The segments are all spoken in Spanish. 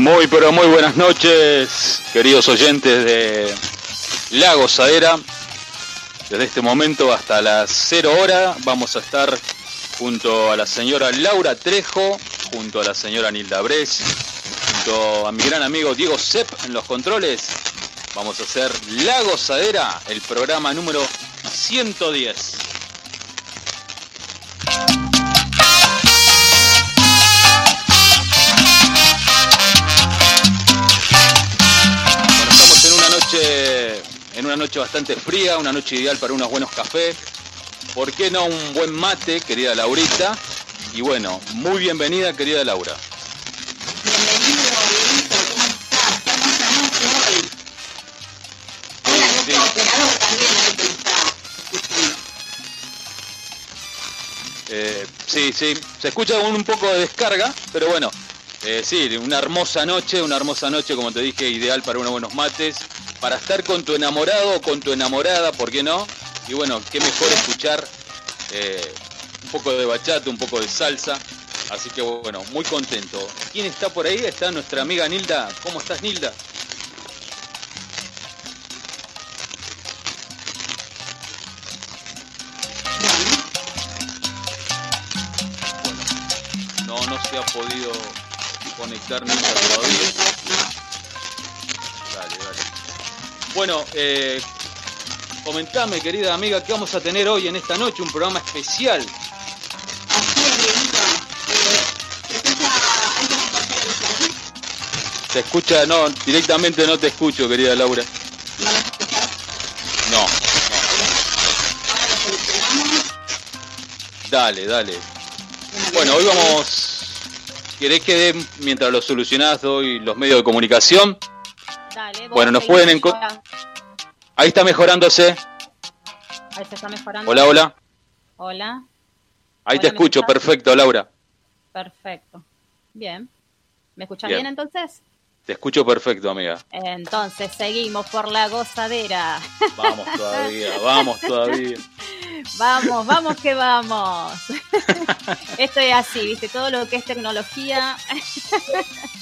Muy, pero muy buenas noches, queridos oyentes de La Gozadera. Desde este momento hasta las 0 horas vamos a estar junto a la señora Laura Trejo, junto a la señora Nilda Bres, junto a mi gran amigo Diego Sepp en los controles. Vamos a hacer La Gozadera, el programa número 110. Una noche bastante fría, una noche ideal para unos buenos cafés. ¿Por qué no un buen mate, querida Laurita? Y bueno, muy bienvenida, querida Laura. Eh, sí, sí, se escucha un, un poco de descarga, pero bueno, eh, sí, una hermosa noche, una hermosa noche, como te dije, ideal para unos buenos mates, para estar con tu enamorado o con tu enamorada, ¿por qué no? Y bueno, qué mejor escuchar eh, un poco de bachata, un poco de salsa, así que bueno, muy contento. ¿Quién está por ahí? Está nuestra amiga Nilda. ¿Cómo estás, Nilda? No, no se ha podido conectar Nilda todavía. Bueno, eh, comentame, querida amiga, ¿qué vamos a tener hoy en esta noche? Un programa especial. Así es, Dieguito. Eh, ¿se escucha? ¿Se? No, directamente no te escucho, querida Laura. ¿No? No. Dale, dale. Bueno, hoy vamos... ¿Querés que dé, mientras lo solucionás, doy los medios de comunicación? Bueno, nos pueden enco- ahora. Ahí está mejorándose. Ahí se está mejorando. Hola, hola. Hola, Ahí Hola, te ¿me escucho, perfecto, Laura. perfecto. Bien. ¿Me escuchas Bien. bien. entonces? Te escucho perfecto, amiga. Entonces seguimos por la gozadera. Vamos todavía, vamos todavía. vamos, vamos que vamos. Esto es así, ¿viste? Todo lo que es tecnología.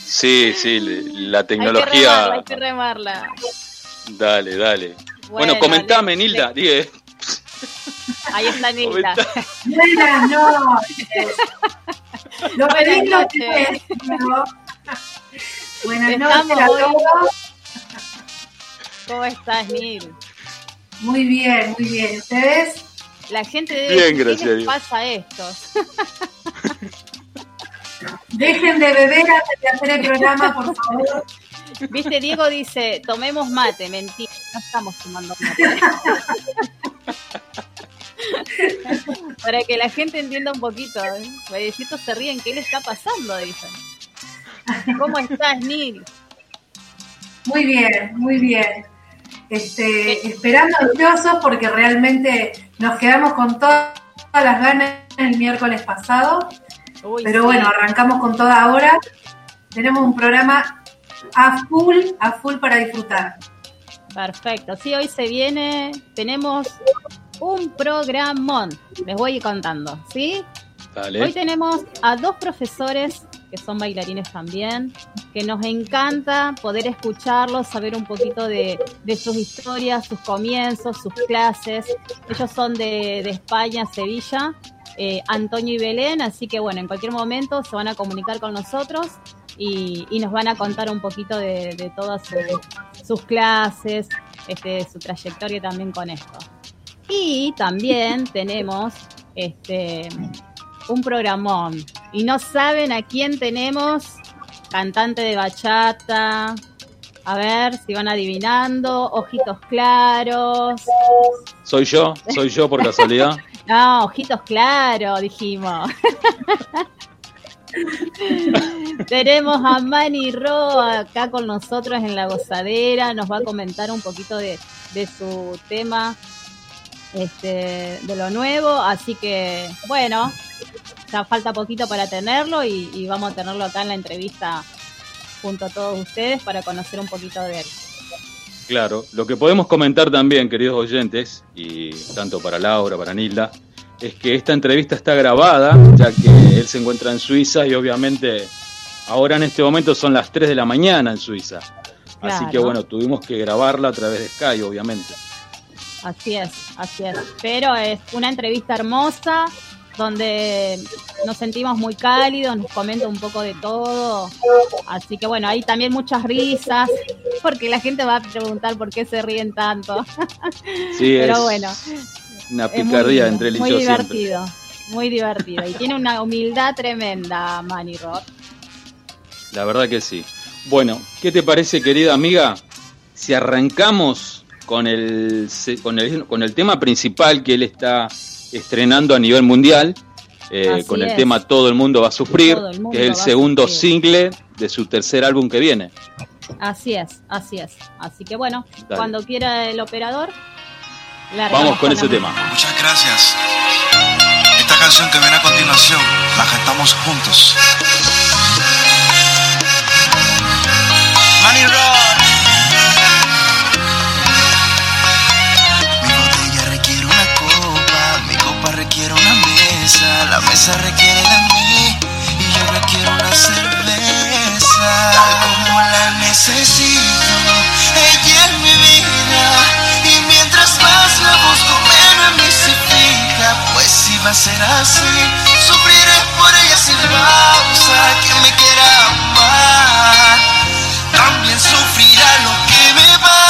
Sí, sí, la Hay que remarla, tecnología. hay que remarla. Dale, dale. Bueno, comentame, le- Nilda. Le- Ahí está Nilda. Buenas noches. Lo Buenas noches. digo. Buenas noches a todos. ¿Cómo estás, Nil? Muy bien, muy bien. ¿Ustedes? La gente debe Bien, decir, gracias ¿qué les pasa a estos? Dejen de beber antes de hacer el programa, por favor. Viste, Diego dice, tomemos mate, mentira, no estamos tomando mate. Para que la gente entienda un poquito, ¿eh? Bebecitos se ríen, ¿qué le está pasando? Dicen. ¿Cómo estás, Nil? Muy bien, muy bien. Este, esperando ansiosos porque realmente nos quedamos con todas las ganas el miércoles pasado. Uy, Pero sí. bueno, arrancamos con toda ahora. Tenemos un programa a full, a full para disfrutar. Perfecto. Sí, hoy se viene, tenemos un programón. Les voy contando, ¿sí? Hoy Dale. tenemos a dos profesores que son bailarines también, que nos encanta poder escucharlos, saber un poquito de, sus historias, sus comienzos, sus clases. Ellos son de, España, Sevilla, eh, Antonio y Belén, así que bueno, en cualquier momento se van a comunicar con nosotros y, nos van a contar un poquito de, de todas sus, sus clases, este, su trayectoria también con esto. Y también tenemos este un programón. Y no saben a quién tenemos, cantante de bachata. A ver si van adivinando, ojitos claros. Soy yo, soy yo por casualidad. No, ojitos claros, dijimos. Tenemos a Manny Ro acá con nosotros en la gozadera, nos va a comentar un poquito de, de su tema, este, de lo nuevo, así que bueno, ya falta poquito para tenerlo y, y vamos a tenerlo acá en la entrevista junto a todos ustedes para conocer un poquito de él. Claro, lo que podemos comentar también, queridos oyentes, y tanto para Laura, para Nilda, es que esta entrevista está grabada, ya que él se encuentra en Suiza y obviamente Ahora en este momento son las 3 de la mañana en Suiza. Así que bueno, tuvimos que grabarla a través de Sky, obviamente. Así es, así es. Pero es una entrevista hermosa donde nos sentimos muy cálidos, nos comenta un poco de todo. Así que bueno, hay también muchas risas, porque la gente va a preguntar por qué se ríen tanto. Sí, Pero es bueno, una muy picardía entre él y muy yo siempre. divertido, muy divertido. Y tiene una humildad tremenda, Manny Rock. La verdad que sí. Bueno, ¿qué te parece, querida amiga? Si arrancamos con el, con el, con el tema principal que él está estrenando a nivel mundial, eh, con el es. tema Todo el mundo va a sufrir, mundo que es el segundo single de su tercer álbum que viene. Así es, así es. Así que bueno, Dale. cuando quiera el operador, Vamos con la ese tema. Muchas gracias. Esta canción que viene a continuación la cantamos juntos. Money Rock. La mesa requiere de mí y yo requiero una cerveza. Tal como la necesito, ella es mi vida y mientras más la busco menos me se fija, pues si va a ser así, sufriré por ella sin pausa, que me quiera amar también sufrirá lo que me pasa.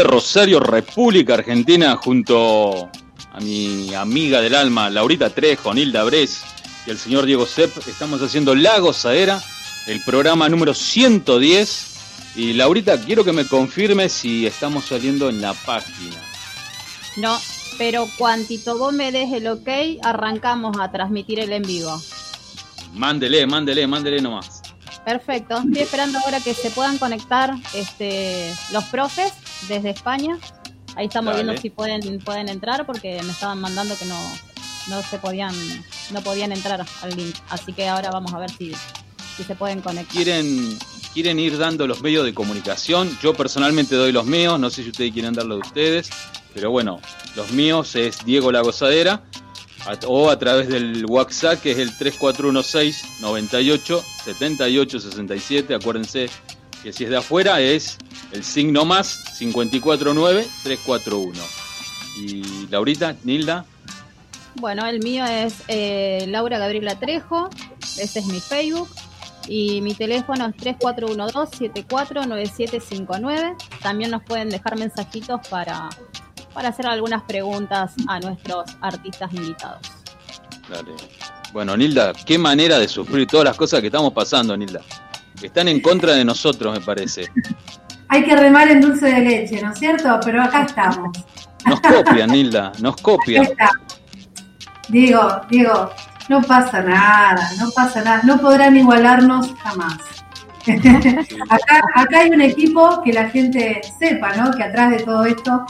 De Rosario, República Argentina, junto a mi amiga del alma, Laurita Trejo, Nilda Bres y el señor Diego Sepp, estamos haciendo La Gozadera, el programa número 110. Y Laurita, quiero que me confirme si estamos saliendo en la página. No, pero cuantito vos me des el ok, arrancamos a transmitir el en vivo. Mándele, mándele, mándele nomás. Perfecto, estoy esperando ahora que se puedan conectar este, los profes desde España. Ahí estamos Dale. viendo si pueden pueden entrar porque me estaban mandando que no no se podían no podían entrar al link. Así que ahora vamos a ver si, si se pueden conectar. ¿Quieren, quieren ir dando los medios de comunicación. Yo personalmente doy los míos, no sé si ustedes quieren dar los de ustedes, pero bueno, los míos es Diego La Gozadera o a través del WhatsApp que es el 3416 98 78 67. Acuérdense que si es de afuera es el signo más 549 341. Y Laurita, Nilda, Bueno, el mío es eh, Laura Gabriela Trejo, ese es mi Facebook. Y mi teléfono es 3412-749759. También nos pueden dejar mensajitos para, para hacer algunas preguntas a nuestros artistas invitados. Dale. Bueno, Nilda, qué manera de sufrir todas las cosas que estamos pasando, Nilda. Están en contra de nosotros, me parece. Hay que remar en dulce de leche, ¿no es cierto? Pero acá estamos. Nos copian, Nilda, nos copian. está. Diego, Diego, no pasa nada, no pasa nada. No podrán igualarnos jamás. acá, acá hay un equipo que la gente sepa, ¿no? Que atrás de todo esto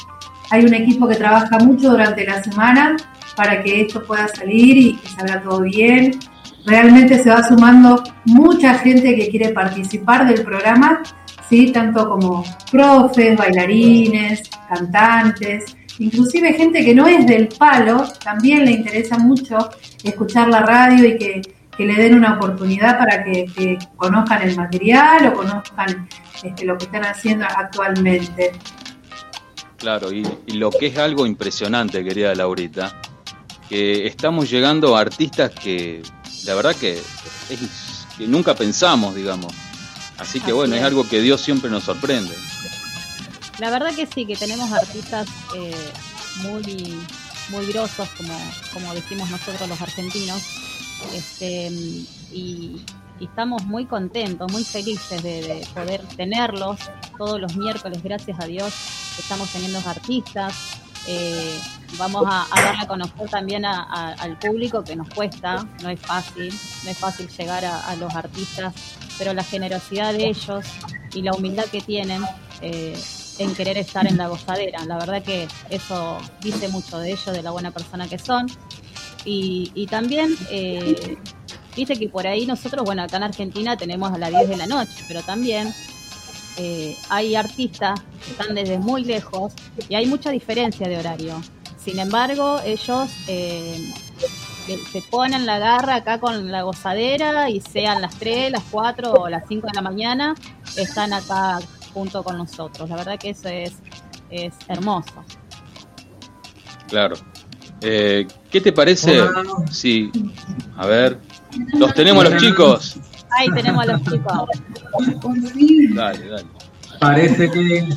hay un equipo que trabaja mucho durante la semana para que esto pueda salir y que salga todo bien. Realmente se va sumando mucha gente que quiere participar del programa, ¿sí? tanto como profes, bailarines, cantantes, inclusive gente que no es del palo, también le interesa mucho escuchar la radio y que, le den una oportunidad para que, que conozcan el material o conozcan este, lo que están haciendo actualmente. Claro, y, y lo que es algo impresionante, querida Laurita, que estamos llegando a artistas que la verdad que, es- que nunca pensamos, digamos. Así que Así bueno, es es. algo que Dios siempre nos sorprende. La verdad que sí, que tenemos artistas eh, muy, muy grosos, como, como decimos nosotros los argentinos, este, y, y estamos muy contentos, muy felices de, de poder tenerlos todos los miércoles, gracias a Dios, estamos teniendo artistas. Eh, vamos a, darle a conocer también a- al público que nos cuesta, no es fácil, no es fácil llegar a, los artistas, pero la generosidad de ellos y la humildad que tienen eh, en querer estar en la gozadera. La verdad que eso dice mucho de ellos, de la buena persona que son. Y, y también, eh, viste que por ahí nosotros, bueno, acá en Argentina tenemos a las 10 de la noche, pero también eh, hay artistas que están desde muy lejos y hay mucha diferencia de horario. Sin embargo, ellos eh, se ponen la garra acá con la gozadera y sean las 3, las 4 o las 5 de la mañana, están acá junto con nosotros. La verdad que eso es, es hermoso. Claro. Eh, ¿Qué te parece? Hola. Sí. A ver. Los tenemos los chicos. Ahí tenemos a los chicos. Dale, dale. Parece que,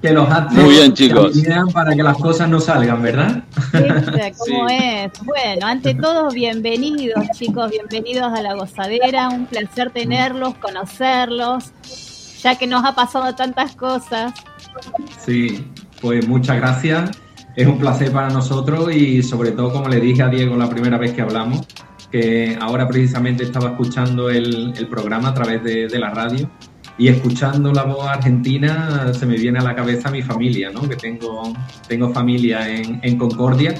que los actos Muy bien, chicos. para que las cosas no salgan, ¿verdad? ¿Viste ¿Cómo Sí. es? Bueno, ante todo, bienvenidos, chicos, bienvenidos a la gozadera. Un placer tenerlos, conocerlos, ya que nos ha pasado tantas cosas. Sí, pues muchas gracias. Es un placer para nosotros y sobre todo, como le dije a Diego la primera vez que hablamos, que ahora precisamente estaba escuchando el, el programa a través de, de la radio y escuchando la voz argentina se me viene a la cabeza mi familia, ¿no? Que tengo, tengo familia en, en Concordia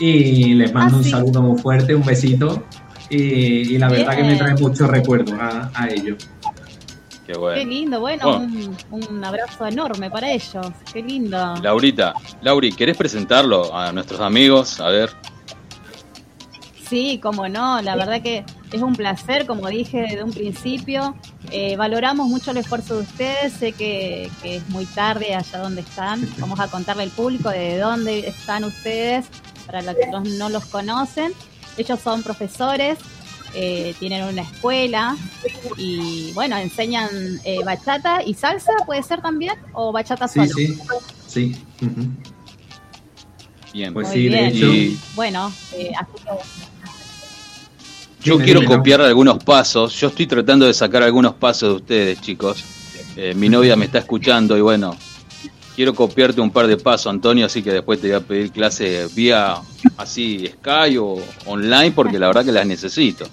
y les mando Ah, un sí. saludo muy fuerte, un besito y, y la verdad que me Bien. trae muchos recuerdos a, a ellos. Qué Qué bueno. lindo, bueno, Bueno. Un, un abrazo enorme para ellos. Qué lindo. Laurita, Lauri, ¿querés presentarlo a nuestros amigos? A ver. Sí, como no, la verdad que es un placer, como dije desde un principio. Eh, valoramos mucho el esfuerzo de ustedes, sé que, que es muy tarde allá donde están. Vamos a contarle al público de dónde están ustedes, para los que no, los conocen. Ellos son profesores, eh, tienen una escuela y bueno, enseñan eh, bachata y salsa, puede ser también, o bachata Sí, solo. sí, sí. Bien. Pues Muy sí, de hecho, Y Bueno, eh, así que yo quiero copiar algunos pasos. Yo estoy tratando de sacar algunos pasos de ustedes, chicos. Eh, mi novia me está escuchando y bueno, quiero copiarte un par de pasos, Antonio, así que después te voy a pedir clase vía así Sky o online porque la verdad que las necesito.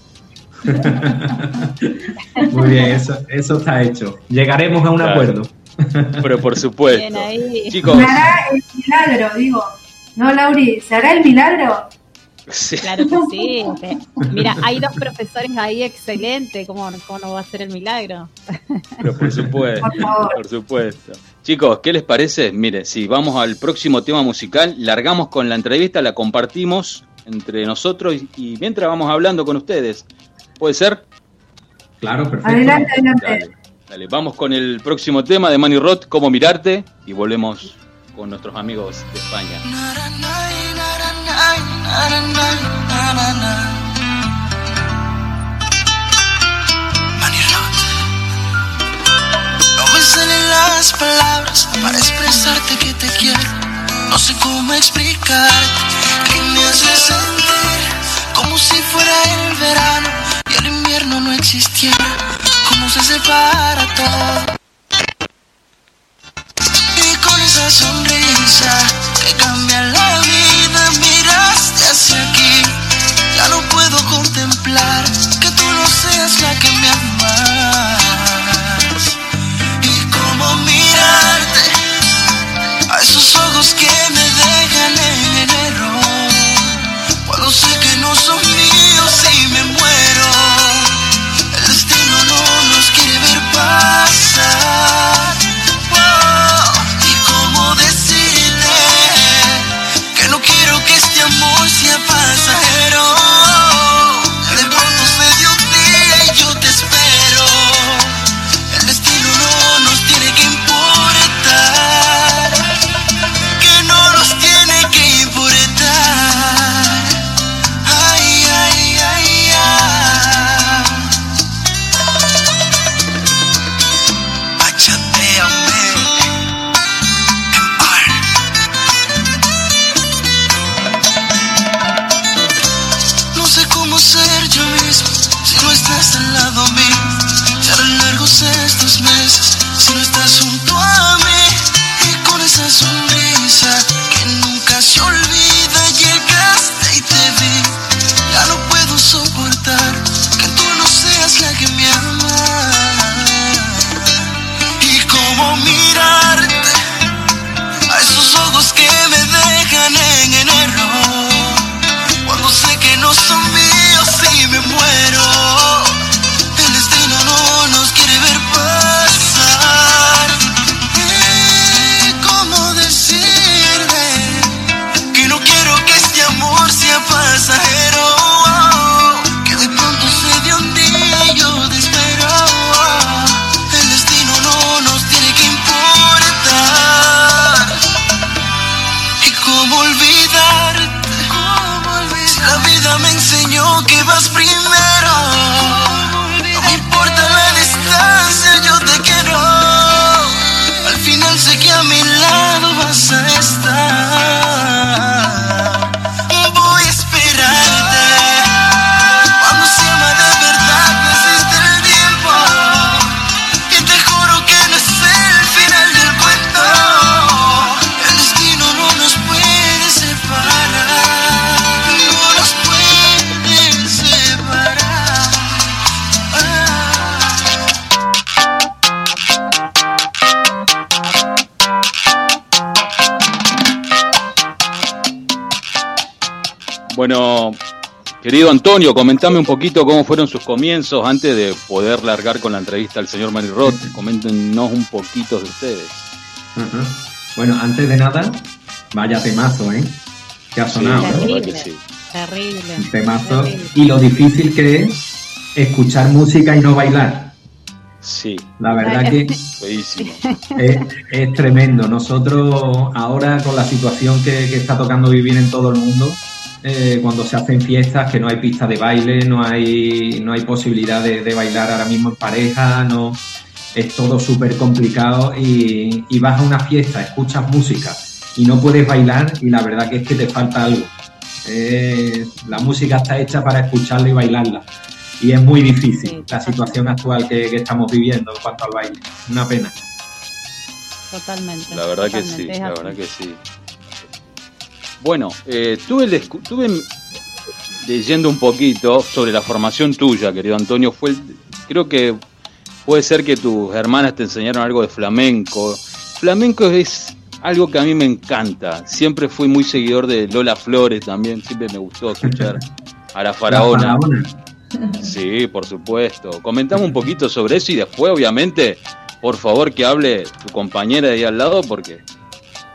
Muy bien, eso, eso está hecho. Llegaremos a un Claro. acuerdo. Pero por supuesto. bien ahí. Chicos, ¿Se hará el milagro? Digo, ¿no, Lauri? ¿Se hará el milagro? Sí. Claro que sí. Mira, hay dos profesores ahí excelentes. ¿Cómo, ¿Cómo no va a ser el milagro? Pero por supuesto, Por supuesto. Chicos, ¿qué les parece? Mire, si vamos al próximo tema musical, largamos con la entrevista, la compartimos entre nosotros y, y mientras vamos hablando con ustedes. ¿Puede ser? Claro, perfecto. Adelante, adelante. Dale, dale. Vamos con el próximo tema de Manny Roth, Cómo mirarte, y volvemos con nuestros amigos de España. No me salen las palabras para expresarte que te quiero. No sé cómo explicarte que me hace sentir como si fuera el verano y el invierno no existiera. Cómo se separa todo. Y con esa sonrisa que cambia la no puedo contemplar que tú no seas la que me amas. Querido Antonio, comentame un poquito cómo fueron sus comienzos antes de poder largar con la entrevista al señor Manny Roth. Coméntenos un poquito de ustedes. Bueno, antes de nada, vaya temazo, ¿eh? Que ha sonado. Sí, la Terrible. verdad que sí. Terrible. Temazo. terrible. Y lo difícil que es escuchar música y no bailar. Sí, La verdad que feísimo. es, es tremendo. Nosotros ahora con la situación que, que está tocando vivir en todo el mundo, eh, cuando se hacen fiestas, que no hay pista de baile, no hay, no hay posibilidad de, de bailar ahora mismo en pareja, no es todo súper complicado y, y vas a una fiesta, escuchas música y no puedes bailar y la verdad que es que te falta algo. Eh, la música está hecha para escucharla y bailarla. Y es muy difícil Sí, la situación actual que, que estamos viviendo en cuanto al baile. Una pena. Totalmente. La verdad que sí, la verdad que sí. Bueno, eh, tuve, el tuve leyendo un poquito sobre la formación tuya, querido Antonio. Fue, el- creo que puede ser que tus hermanas te enseñaron algo de flamenco. Flamenco es algo que a mí me encanta. Siempre fui muy seguidor de Lola Flores también, siempre me gustó escuchar a la faraona. Sí, por supuesto. Comentamos un poquito sobre eso y después, obviamente, por favor que hable tu compañera de ahí al lado porque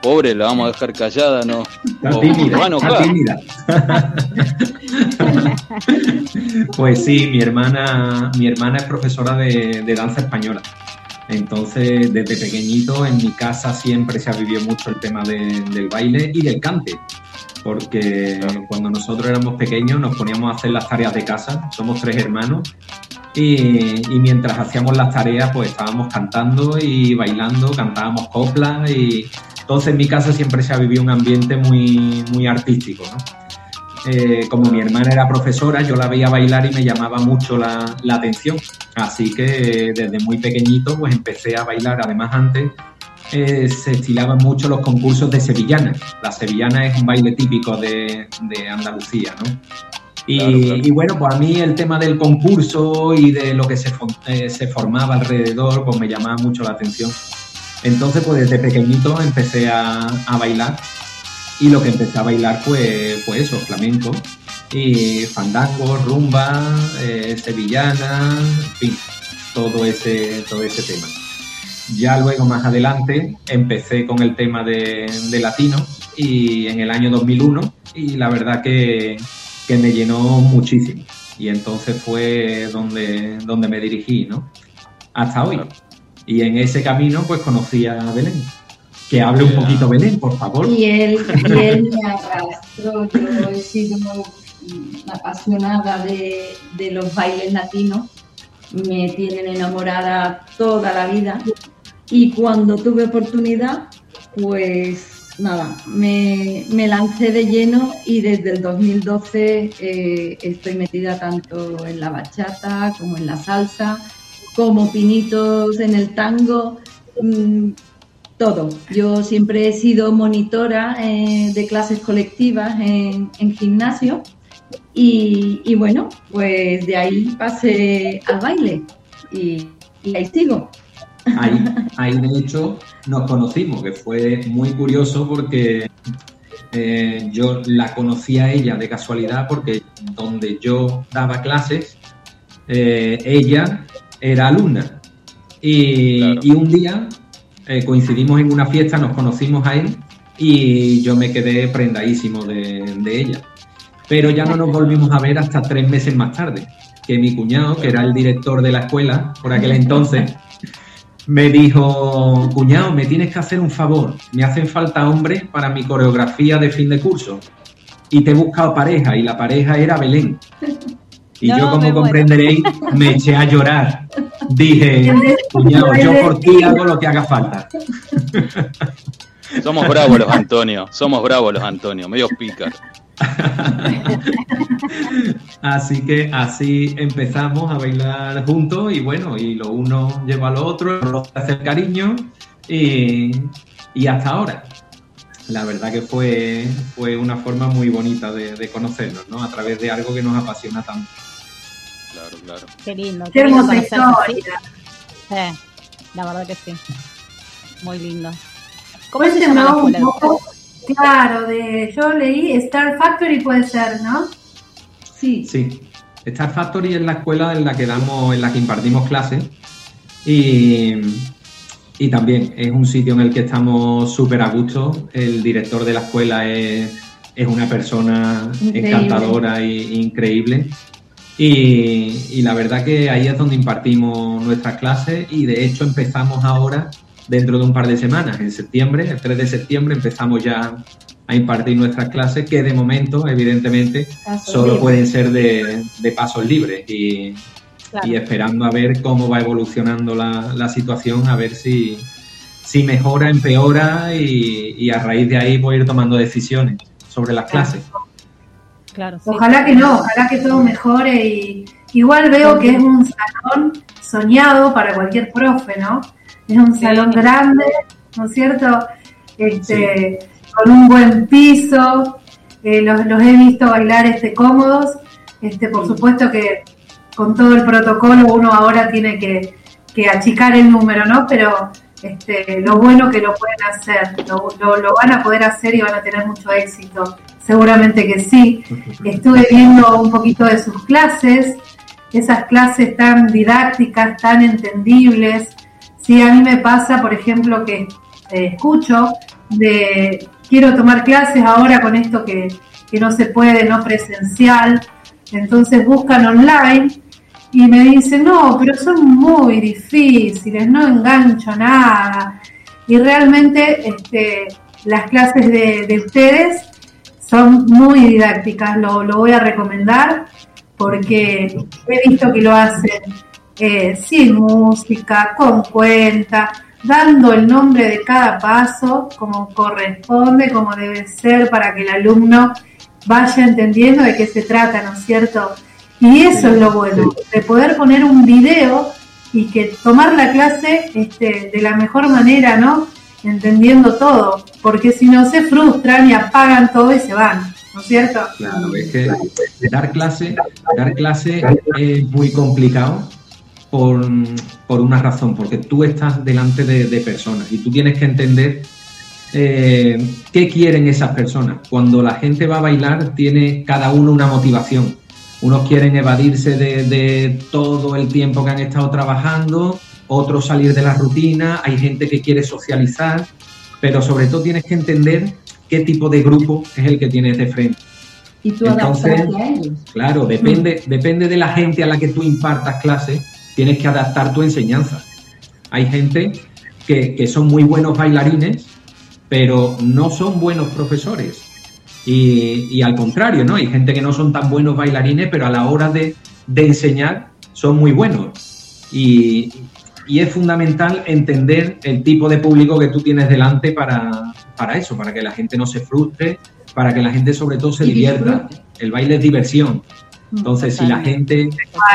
pobre la vamos a dejar callada, ¿no? Está tímida, está tímida. pues sí, mi hermana, mi hermana es profesora de, danza española. Entonces, desde pequeñito en mi casa siempre se ha vivido mucho el tema del baile y del cante porque cuando nosotros éramos pequeños nos poníamos a hacer las tareas de casa, somos tres hermanos, y, mientras hacíamos las tareas pues estábamos cantando y bailando, cantábamos coplas, y entonces en mi casa siempre se ha vivido un ambiente muy, muy artístico, eh, como mi hermana era profesora, yo la veía bailar y me llamaba mucho la, la atención. Así que desde muy pequeñito pues empecé a bailar, además antes eh, se estilaban mucho los concursos de sevillana. La sevillana es un baile típico de, Andalucía, ¿no? Y, bueno, pues a mí el tema del concurso y de lo que se, eh, se formaba alrededor, pues me llamaba mucho la atención. Entonces, pues desde pequeñito empecé a, bailar y lo que empecé a bailar fue, fue eso, flamenco, y fandango, rumba, eh, sevillana, en fin, todo ese, todo ese tema. Ya luego, más adelante, empecé con el tema de, latino y en el año 2001 y la verdad que, me llenó muchísimo. Y entonces fue donde, donde me dirigí, ¿no? Hasta hoy. Y en ese camino, pues conocí a Belén. Que hable un poquito Belén, por favor. Y él, y él me arrastró. Yo he sido apasionada de, de los bailes latinos. Me tienen enamorada toda la vida y cuando tuve oportunidad, pues nada, me, lancé de lleno y desde el 2012 eh, estoy metida tanto en la bachata como en la salsa, como pinitos en el tango, mm, todo. Yo siempre he sido monitora eh, de clases colectivas en, gimnasio y, bueno, pues de ahí pasé al baile y ahí sigo. Ahí, ahí de hecho nos conocimos, que fue muy curioso porque eh, yo la conocí a ella de casualidad porque donde yo daba clases, eh, ella era alumna. Y, un día eh, coincidimos en una fiesta, nos conocimos ahí y yo me quedé prendadísimo de, de, ella. Pero ya no nos volvimos a ver hasta tres meses más tarde, que mi cuñado, que era el director de la escuela por aquel entonces, me dijo, cuñado, me tienes que hacer un favor, me hacen falta hombres para mi coreografía de fin de curso. Y te he buscado pareja, y la pareja era Belén. Y yo, como comprenderéis, me eché a llorar. Dije, cuñado, yo por ti hago lo que haga falta. Somos bravos los Antonio, somos bravos los Antonio, medio pícaros. así que así empezamos a bailar juntos y bueno, y lo uno lleva a lo otro, lo hace el cariño y, hasta ahora. La verdad que fue, fue una forma muy bonita de, conocernos, ¿no? A través de algo que nos apasiona tanto. Claro, claro. Qué lindo. Qué, hermosa historia. la verdad que sí. Muy lindo. ¿Cómo se llama un poco Claro, de yo leí Star Factory puede ser, ¿no? Sí. Sí. Star Factory es la escuela en la que damos, en la que impartimos clases y, y también es un sitio en el que estamos súper a gusto. El director de la escuela es, una persona encantadora e increíble. Y, y, la verdad que ahí es donde impartimos nuestras clases y de hecho empezamos ahora dentro de un par de semanas, en septiembre, el 3 de septiembre, empezamos ya a impartir nuestras clases, que de momento, evidentemente, solo pueden ser de, pasos libres y, esperando a ver cómo va evolucionando la, situación, a ver si, si mejora, empeora y, a raíz de ahí voy a ir tomando decisiones sobre las clases. Claro, Ojalá que no, ojalá que todo mejore y igual veo que es un salón soñado para cualquier profe, ¿no? Es un salón grande, ¿no es cierto? Este, Con un buen piso, eh, los, he visto bailar este, cómodos. Este, por supuesto que con todo el protocolo uno ahora tiene que, achicar el número, ¿no? Pero, este, lo bueno que lo pueden hacer, lo, lo, van a poder hacer y van a tener mucho éxito. Seguramente que sí. Estuve viendo un poquito de sus clases, esas clases tan didácticas, tan entendibles. Sí, a mí me pasa, por ejemplo, que eh, escucho de quiero tomar clases ahora con esto que, que no se puede, no presencial, entonces buscan online y me dicen, no, pero son muy difíciles, no engancho nada. Y realmente este, las clases de, ustedes son muy didácticas, lo, voy a recomendar porque he visto que lo hacen eh, sin música, con cuenta, dando el nombre de cada paso como corresponde, como debe ser para que el alumno vaya entendiendo de qué se trata, ¿no es cierto? Y eso es lo bueno, de poder poner un video y que tomar la clase este, de la mejor manera, ¿no? Entendiendo todo, porque si no se frustran y apagan todo y se van, ¿no es cierto? Claro, es que dar clase, dar clase es muy complicado por, una razón, porque tú estás delante de, personas y tú tienes que entender eh, qué quieren esas personas. Cuando la gente va a bailar, tiene cada uno una motivación unos quieren evadirse de, todo el tiempo que han estado trabajando, otros salir de la rutina, hay gente que quiere socializar, pero sobre todo tienes que entender qué tipo de grupo es el que tienes de frente. Y tú Entonces, a ellos. Claro, depende, mm. depende de la gente a la que tú impartas clases, tienes que adaptar tu enseñanza. Hay gente que, que son muy buenos bailarines, pero no son buenos profesores. Y, al contrario, ¿no? Hay gente que no son tan buenos bailarines, pero a la hora de, enseñar son muy buenos. Y, es fundamental entender el tipo de público que tú tienes delante para, eso, para que la gente no se frustre, para que la gente sobre todo se divierta. El baile es diversión. Entonces, si la gente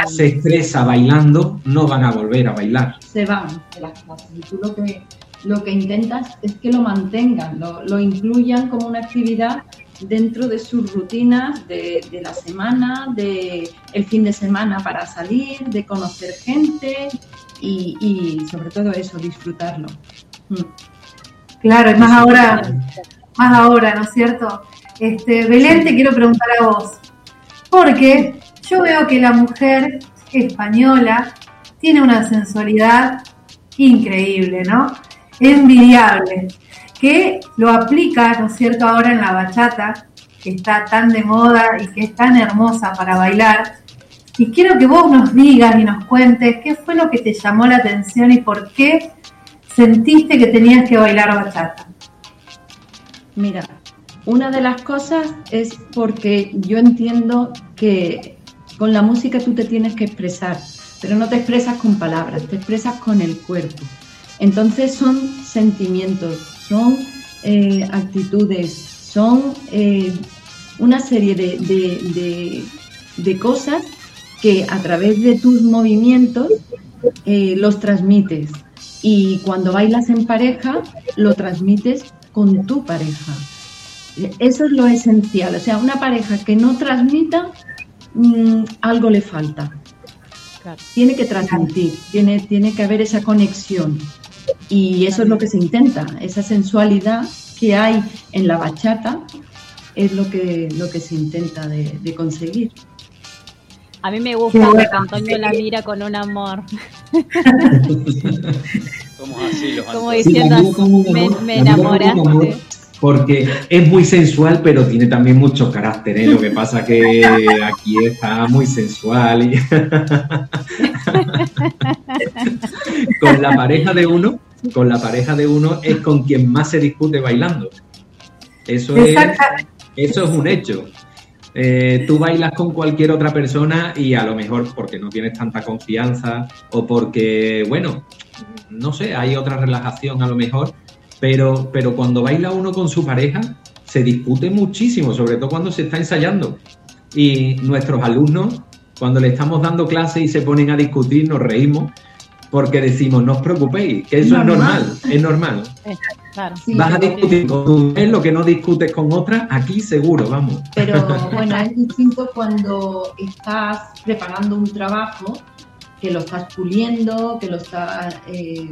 se estresa bailando, no van a volver a bailar. Se van de las clases. Y tú lo que, lo que intentas es que lo mantengan, lo, lo incluyan como una actividad dentro de sus rutinas de, la semana, de el fin de semana para salir, de conocer gente y, sobre todo eso, disfrutarlo. Mm. Claro, y más ahora, más ahora, ¿no es cierto? Este, Belén, te quiero preguntar a vos, porque yo veo que la mujer española tiene una sensualidad increíble, ¿no? Envidiable que lo aplica, ¿no es cierto?, ahora en la bachata, que está tan de moda y que es tan hermosa para bailar. Y quiero que vos nos digas y nos cuentes qué fue lo que te llamó la atención y por qué sentiste que tenías que bailar bachata. Mira, una de las cosas es porque yo entiendo que con la música tú te tienes que expresar, pero no te expresas con palabras, te expresas con el cuerpo. Entonces son sentimientos, son eh, actitudes, son eh, una serie de, de, cosas que a través de tus movimientos eh, los transmites. Y cuando bailas en pareja, lo transmites con tu pareja. Eso es lo esencial. O sea, una pareja que no transmita, mm, algo le falta. Tiene que transmitir, tiene, tiene que haber esa conexión. Y eso es lo que se intenta, esa sensualidad que hay en la bachata es lo que, lo que se intenta de, conseguir. A mí me gusta que Antonio la mira con un amor. Somos así los Como diciendo, me, enamoraste. Porque es muy sensual, pero tiene también mucho carácter. ¿eh? Lo que pasa que aquí está muy sensual. Y con la pareja de uno, con la pareja de uno es con quien más se discute bailando. Eso es, eso es un hecho. Eh, tú bailas con cualquier otra persona y a lo mejor porque no tienes tanta confianza o porque, bueno, no sé, hay otra relajación a lo mejor, pero, pero cuando baila uno con su pareja se discute muchísimo, sobre todo cuando se está ensayando. Y nuestros alumnos, cuando le estamos dando clase y se ponen a discutir, nos reímos porque decimos, no os preocupéis, que eso es normal, es normal. Vas a discutir con tu lo que no discutes con otra, aquí seguro, vamos. Pero bueno, es distinto cuando estás preparando un trabajo, que lo estás puliendo, que lo estás eh,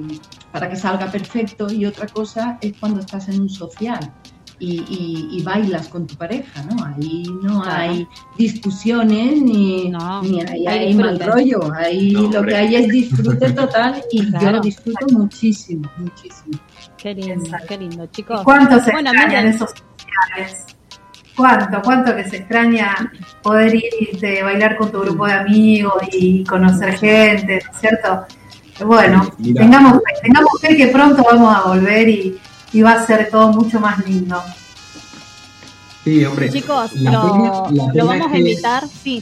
para que salga perfecto y otra cosa es cuando estás en un social. Y, bailas con tu pareja, ¿no? Ahí no hay discusiones ni, ni hay, mal rollo. Ahí lo que hay es disfrute total y yo lo disfruto muchísimo, muchísimo. Qué lindo, qué lindo, chicos. ¿Cuánto se bueno, extrañan esos sociales? ¿Cuánto, cuánto que se extraña poder ir a bailar con tu grupo de amigos y conocer gente, ¿no es cierto? Bueno, tengamos fe, tengamos fe que pronto vamos a volver y, va a ser todo mucho más lindo. Sí, hombre. Chicos, lo, vamos a invitar, sí.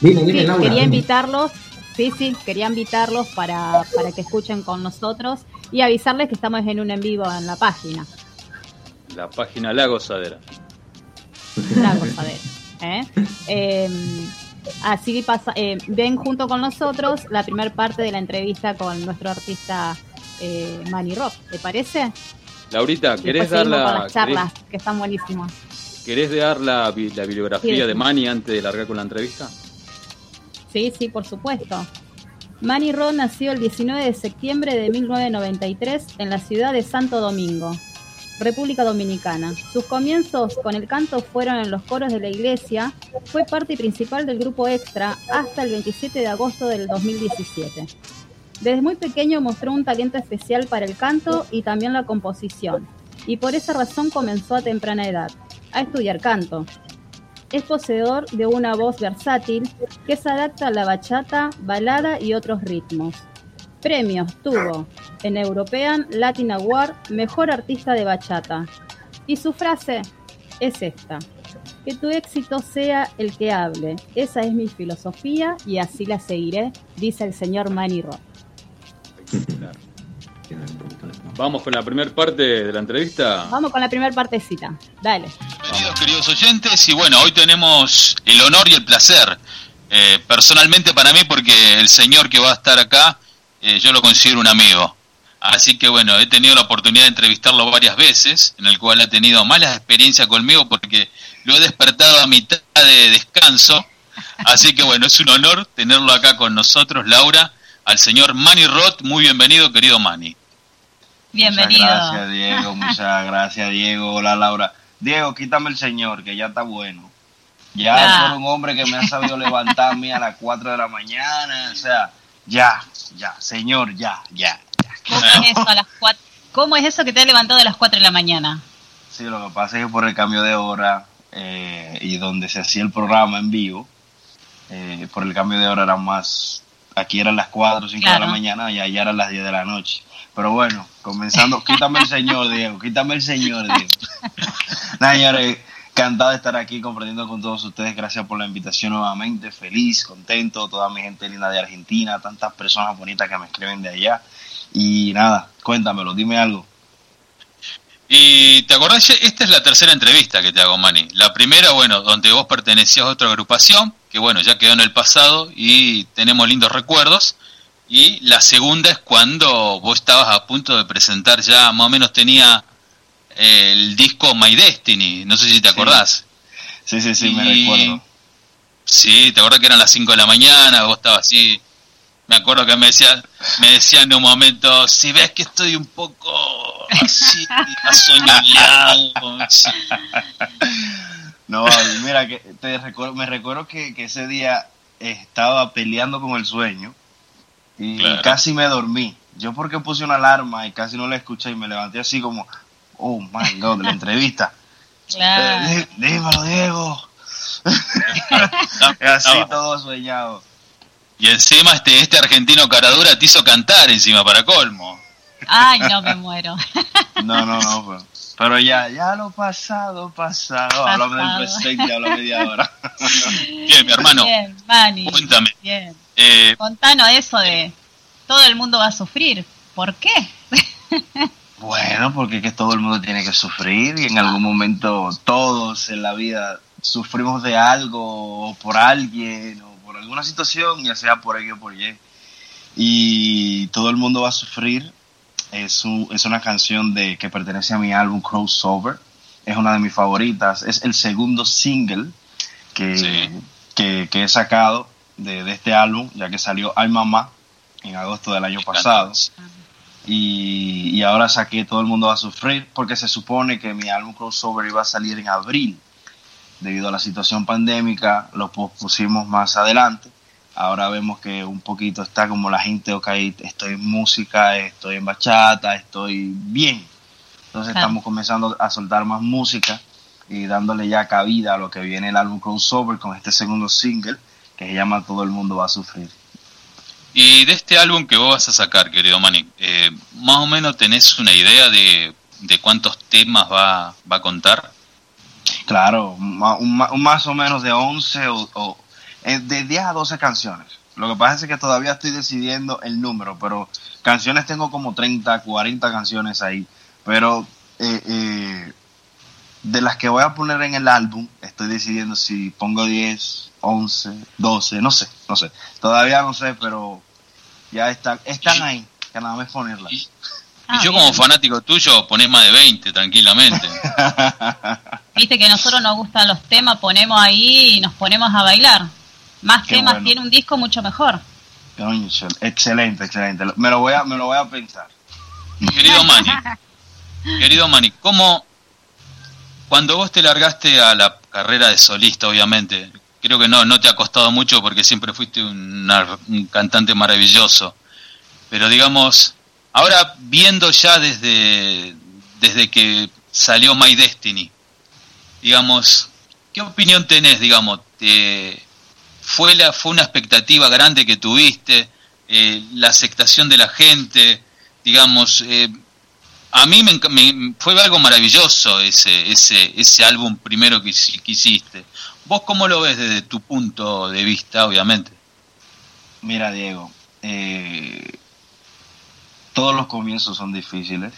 quería invitarlos, sí, sí, quería invitarlos para, para que escuchen con nosotros y avisarles que estamos en un en vivo en la página. La página La Gozadera. La Gozadera. ¿eh? Em, así pasa, eh, ven junto con nosotros la primera parte de la entrevista con nuestro artista eh, Manny Rock, ¿te parece? Laurita, ¿querés dar la, las charlas que están buenísimas? ¿Querés dar la, la bibliografía de Manny antes de largar con la entrevista? Sí, sí, por supuesto. Manny Rock nació el 19 de septiembre de 1993 en la ciudad de Santo Domingo, República Dominicana. Sus comienzos con el canto fueron en los coros de la iglesia, fue parte principal del grupo Extra hasta el 27 de agosto del 2017. Desde muy pequeño mostró un talento especial para el canto y también la composición, y por esa razón comenzó a temprana edad a estudiar canto. Es poseedor de una voz versátil que se adapta a la bachata, balada y otros ritmos. Premios tuvo en European Latin Award Mejor Artista de Bachata. Y su frase es esta. Que tu éxito sea el que hable. Esa es mi filosofía y así la seguiré, dice el señor Manny Rock. Vamos con la primera parte de la entrevista. Vamos con la primera partecita. Dale. Bienvenidos, queridos oyentes. Y bueno, hoy tenemos el honor y el placer, eh, personalmente para mí, porque el señor que va a estar acá eh, yo lo considero un amigo. Así que bueno, he tenido la oportunidad de entrevistarlo varias veces, en el cual ha tenido malas experiencias conmigo porque lo he despertado a mitad de descanso. Así que bueno, es un honor tenerlo acá con nosotros, Laura, al señor Manny Roth. Muy bienvenido, querido Manny. Bienvenido. Muchas gracias, Diego. Muchas gracias, Diego. Hola, Laura. Diego, quítame el señor, que ya está bueno. Ya es un hombre que me ha sabido levantar a mí a las 4 de la mañana. O sea, ya, ya, señor, ya, ya. ¿Cómo es eso, a las ¿Cómo es eso que te ha levantado a las 4 de la mañana? Sí, lo que pasa es que por el cambio de hora eh, y donde se hacía el programa en vivo, eh, por el cambio de hora era más, aquí eran las 4 o 5 de la mañana y allá eran las 10 de la noche. Pero bueno, comenzando, quítame el señor, Diego, quítame el señor, Diego. Nada, señores, Encantado de estar aquí compartiendo con todos ustedes. Gracias por la invitación nuevamente. Feliz, contento, toda mi gente linda de Argentina, tantas personas bonitas que me escriben de allá. Y nada, cuéntamelo, dime algo. Y te acordás, esta es la tercera entrevista que te hago, Manny. La primera, bueno, donde vos pertenecías a otra agrupación, que bueno, ya quedó en el pasado y tenemos lindos recuerdos. Y la segunda es cuando vos estabas a punto de presentar ya, más o menos tenía el disco My Destiny, no sé si te acordás. Sí, sí, sí, me recuerdo. Sí, te acuerdas que eran las 5 de la mañana, vos estabas así. Me acuerdo que me decían, me decían en un momento, si ves que estoy un poco así, asoñado. No, mira, que te recuerdo, me recuerdo que, ese día estaba peleando con el sueño y casi me dormí. Yo porque puse una alarma y casi no la escuché y me levanté así como, oh my god, la entrevista. Claro. Eh, dímelo, Diego. Así todo soñado. Y encima este, este argentino caradura te hizo cantar encima para colmo. Ay, no me muero. no, no, no, pero, ya, ya lo pasado, pasado. Háblame del presente, háblame de ahora. Bien, mi hermano. Bien, Manny. Cuéntame. Bien. Eh, Contanos eso de todo el mundo va a sufrir. ¿Por qué? Bueno, porque es que todo el mundo tiene que sufrir y en algún momento todos en la vida sufrimos de algo o por alguien o por alguna situación, ya sea por X o por Y. Y todo el mundo va a sufrir. Es, es una canción de, que pertenece a mi álbum Crossover. Es una de mis favoritas. Es el segundo single que, que, he sacado de, de, este álbum, ya que salió Ay Mamá en agosto del año pasado. Y, y, ahora saqué Todo el mundo va a sufrir porque se supone que mi álbum crossover iba a salir en abril. Debido a la situación pandémica, lo pusimos más adelante. Ahora vemos que un poquito está como la gente, ok, estoy en música, estoy en bachata, estoy bien. Entonces estamos comenzando a soltar más música y dándole ya cabida a lo que viene el álbum crossover con este segundo single que se llama Todo el mundo va a sufrir. Y de este álbum que vos vas a sacar, querido Manny, eh, ¿más o menos tenés una idea de, cuántos temas va, va, a contar? Claro, un, más o menos de 11 o, eh, de 10 a 12 canciones. Lo que pasa es que todavía estoy decidiendo el número, pero canciones tengo como 30, 40 canciones ahí. Pero eh, eh de las que voy a poner en el álbum, estoy decidiendo si pongo 10, 11, 12, no sé, no sé. Todavía no sé, pero ya están, están ahí, que nada más ponerlas. Y, ah, yo como fanático tuyo ponés más de 20 tranquilamente. Viste que a nosotros nos gustan los temas, ponemos ahí y nos ponemos a bailar. Más temas tiene un disco mucho mejor. Excelente, excelente. Me lo voy a, me lo voy a pensar. Querido Manny, querido Manny, ¿cómo, cuando vos te largaste a la carrera de solista, obviamente, creo que no, no te ha costado mucho porque siempre fuiste un, cantante maravilloso. Pero digamos, ahora viendo ya desde, desde que salió My Destiny, digamos, ¿qué opinión tenés, digamos? Fue, la, ¿Fue una expectativa grande que tuviste? Eh, la aceptación de la gente, digamos, eh, a mí me, fue algo maravilloso ese, ese, ese álbum primero que, hiciste. ¿Vos cómo lo ves desde tu punto de vista, obviamente? Mira, Diego, eh, todos los comienzos son difíciles.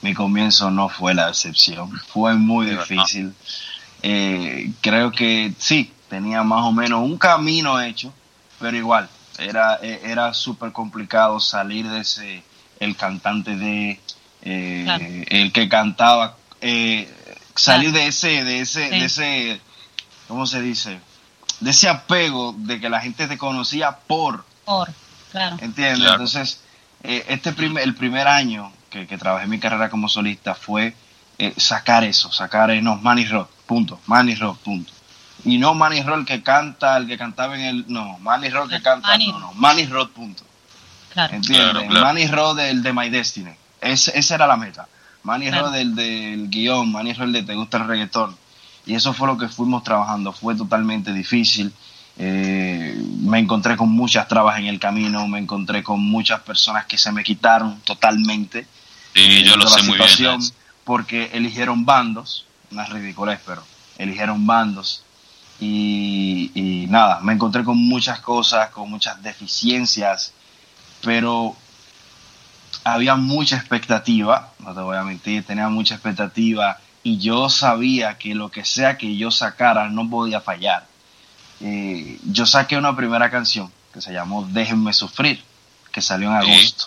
Mi comienzo no fue la excepción, fue muy difícil. Eh, creo que sí, tenía más o menos un camino hecho, pero igual, era, era súper complicado salir de ese, el cantante de, eh, el que cantaba, eh, salir de ese, de ese, de ese, ¿cómo se dice? De ese apego de que la gente te conocía por. Por, claro. ¿Entiendes? Entonces, eh, este primer, el primer año que, que, trabajé mi carrera como solista fue sacar eso, sacar, no, Manny Rock, punto, Manny Rock, punto. Y no Manny Rock el que canta, el que cantaba en el, no, Manny Rock que canta, no, no, Manny Rock, punto. Claro. ¿Entiendes? Manny Rock del de My Destiny esa era la meta. Manny del, del guion, Manny el de Te gusta el reggaetón. Y eso fue lo que fuimos trabajando. Fue totalmente difícil. Eh, me encontré con muchas trabas en el camino, me encontré con muchas personas que se me quitaron totalmente. Sí, yo lo sé muy bien. Porque eligieron bandos, unas ridículas, pero eligieron bandos. Y, y nada, me encontré con muchas cosas, con muchas deficiencias, pero había mucha expectativa, no te voy a mentir, tenía mucha expectativa y yo sabía que lo que sea que yo sacara no podía fallar. Eh, yo saqué una primera canción que se llamó Déjenme Sufrir, que salió en agosto.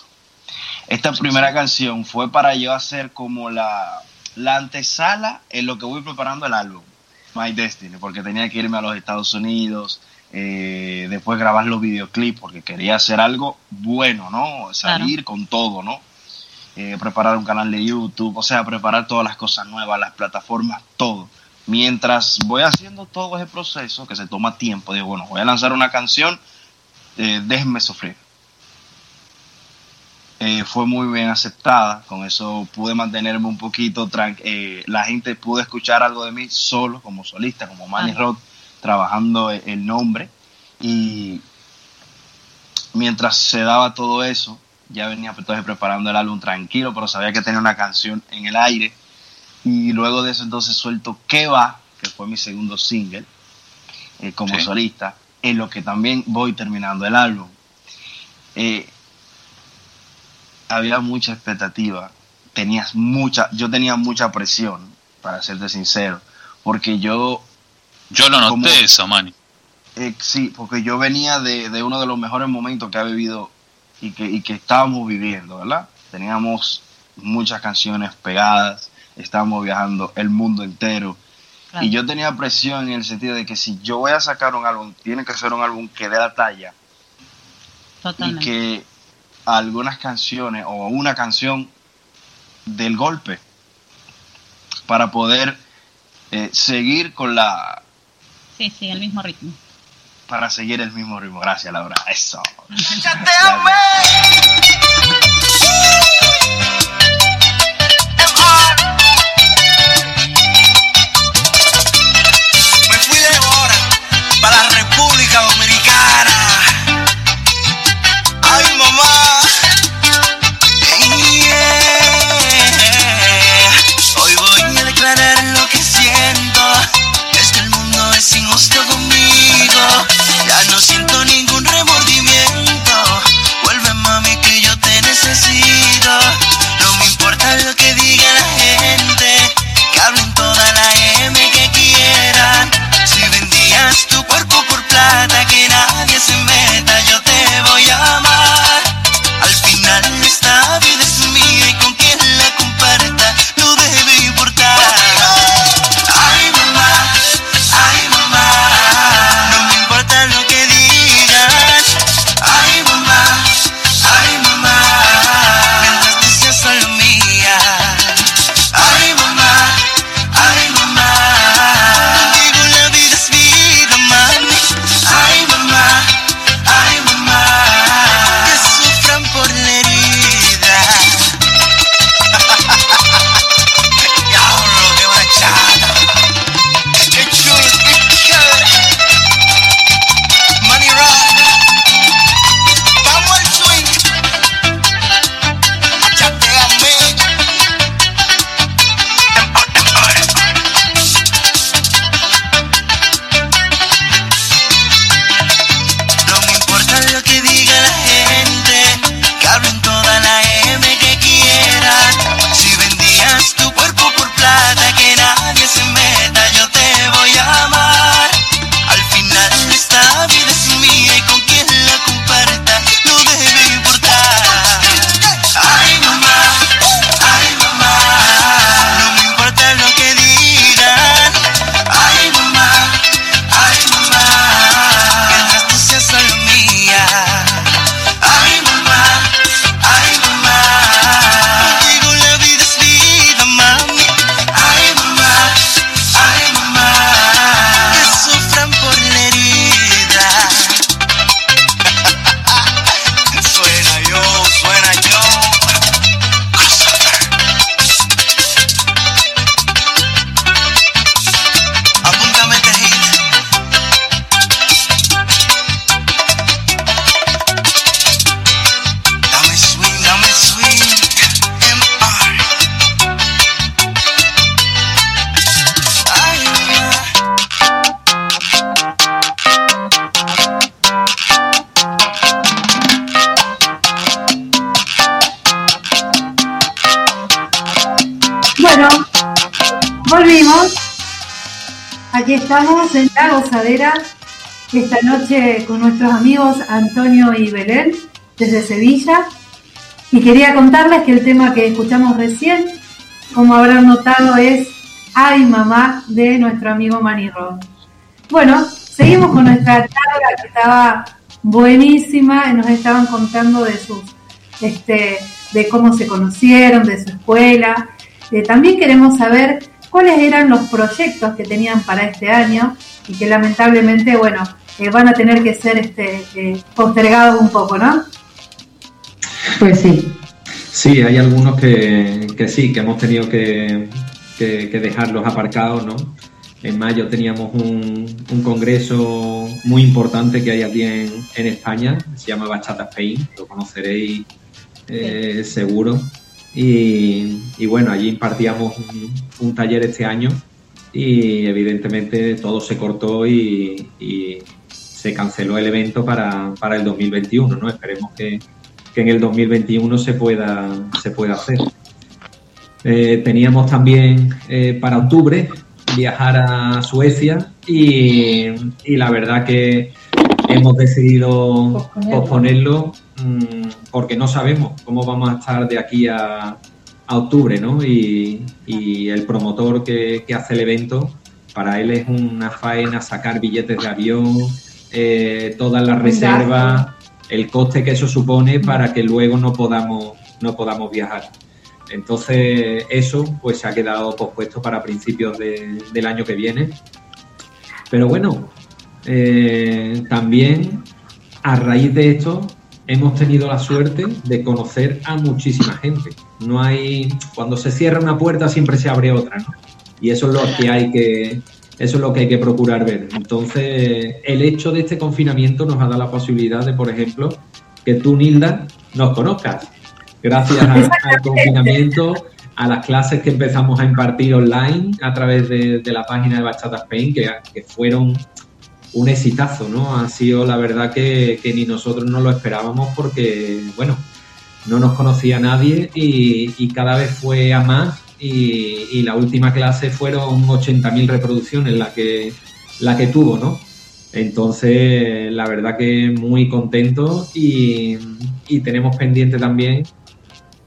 Esta primera canción fue para yo hacer como la, la antesala en lo que voy preparando el álbum, My Destiny, porque tenía que irme a los Estados Unidos, eh, después grabar los videoclips porque quería hacer algo bueno, ¿no? Salir con todo, ¿no? Eh, preparar un canal de YouTube, o sea, preparar todas las cosas nuevas, las plataformas, todo. Mientras voy haciendo todo ese proceso, que se toma tiempo, digo, bueno, voy a lanzar una canción, eh, déjenme sufrir. Eh, fue muy bien aceptada, con eso pude mantenerme un poquito, la gente pudo escuchar algo de mí solo, como solista, como Manny Roth trabajando e-, el nombre. Y mientras se daba todo eso, ya venía pues, entonces preparando el álbum tranquilo, pero sabía que tenía una canción en el aire. Y luego de eso entonces suelto Que va, que fue mi segundo single eh, como solista, en lo que también voy terminando el álbum. Eh, había mucha expectativa, tenías mucha, yo tenía mucha presión, para serte sincero, porque yo yo lo noté eso, Manny. Eh, sí, porque yo venía de, uno de los mejores momentos que ha vivido y que, y que estábamos viviendo, ¿verdad? Teníamos muchas canciones pegadas, estábamos viajando el mundo entero. Y yo tenía presión en el sentido de que si yo voy a sacar un álbum, tiene que ser un álbum que dé la talla y que algunas canciones o una canción del golpe para poder eh, seguir con la... Sí, sí, el mismo ritmo. Para seguir el mismo ritmo. Gracias, Laura. Eso. estamos en la gozadera esta noche con nuestros amigos Antonio y Belén desde Sevilla. Y quería contarles que el tema que escuchamos recién, como habrán notado, es Ay Mamá de nuestro amigo Manirro. Bueno, seguimos con nuestra charla que estaba buenísima, nos estaban contando de sus, este, de cómo se conocieron, de su escuela. Eh, también queremos saber cuáles eran los proyectos que tenían para este año y que lamentablemente, bueno, eh, van a tener que ser este, eh, postergados un poco, ¿no? Pues sí. Sí, hay algunos que, sí, que hemos tenido que, dejarlos aparcados, ¿no? En mayo teníamos un, congreso muy importante que hay aquí en, España, se llama Bachata Spain, lo conoceréis eh, seguro. Y, bueno, allí impartíamos un, taller este año y evidentemente todo se cortó y, se canceló el evento para, para, el 2021, ¿no? Esperemos que, en el 2021 se pueda, se pueda hacer. Eh, teníamos también eh, para octubre viajar a Suecia y, y, la verdad que hemos decidido posponerlo, mm, porque no sabemos cómo vamos a estar de aquí a, octubre, ¿no? Y, el promotor que, hace el evento, para él es una faena sacar billetes de avión, eh, todas las reservas, el coste que eso supone para que luego no podamos, no podamos viajar. Entonces, eso pues se ha quedado pospuesto para principios del año que viene. Pero bueno, eh, también a raíz de esto hemos tenido la suerte de conocer a muchísima gente. No hay, cuando se cierra una puerta siempre se abre otra, ¿no? Y eso es lo que hay que, eso es lo que hay que procurar ver. Entonces, el hecho de este confinamiento nos ha dado la posibilidad de, por ejemplo, que tú, Nilda, nos conozcas. Gracias al confinamiento, a las clases que empezamos a impartir online a través de, la página de Bachata Spain, que, que, fueron un exitazo, ¿no? Ha sido la verdad que, ni nosotros no lo esperábamos porque, bueno, no nos conocía nadie y, y cada vez fue a más y, la última clase fueron 80.000 reproducciones la que, la que tuvo, ¿no? Entonces, la verdad que muy contento y, tenemos pendiente también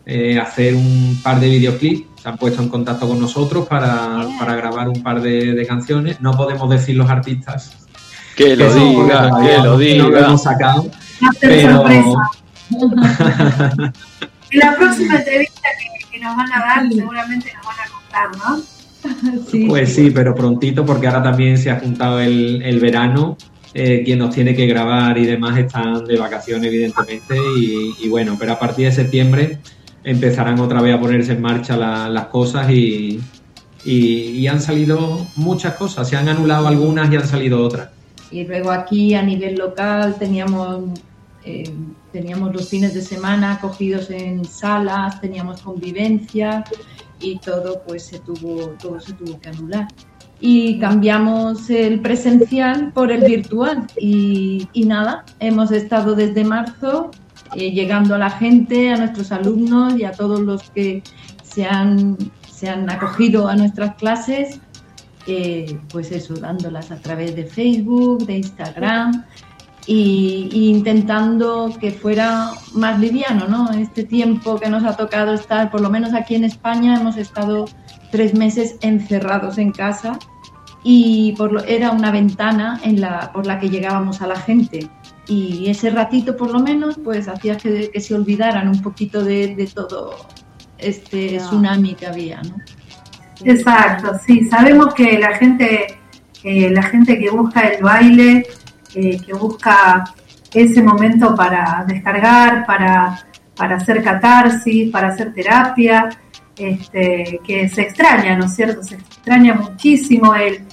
eh, hacer un par de videoclips. Se han puesto en contacto con nosotros para, grabar un par de, canciones. No podemos decir los artistas. Que lo diga, que lo diga. No lo hemos sacado. Pero... en la próxima entrevista que nos van a dar, seguramente nos van a contar, ¿no? pues sí, pero prontito, porque ahora también se ha juntado el, verano. Eh, quien nos tiene que grabar y demás están de vacaciones, evidentemente. Y, bueno, pero a partir de septiembre empezarán otra vez a ponerse en marcha las cosas y, y, han salido muchas cosas. Se han anulado algunas y han salido otras. Y luego aquí a nivel local teníamos eh, teníamos los fines de semana cogidos en salas, teníamos convivencia y todo pues se tuvo, todo se tuvo que anular. Y cambiamos el presencial por el virtual y, nada, hemos estado desde marzo eh, llegando a la gente, a nuestros alumnos y a todos los que se han, se han acogido a nuestras clases, eh, pues eso, dándolas a través de Facebook, de Instagram y, intentando que fuera más liviano, ¿no? Este tiempo que nos ha tocado estar, por lo menos aquí en España, hemos estado tres meses encerrados en casa y por era una ventana en la, por la que llegábamos a la gente. Y ese ratito, por lo menos, pues hacía que, se olvidaran un poquito de, todo este tsunami que había, ¿no? Exacto, sí, sabemos que la gente, eh, la gente que busca el baile que busca ese momento para descargar, para, hacer catarsis, para hacer terapia, este, que se extraña, ¿no es cierto? Se extraña muchísimo el,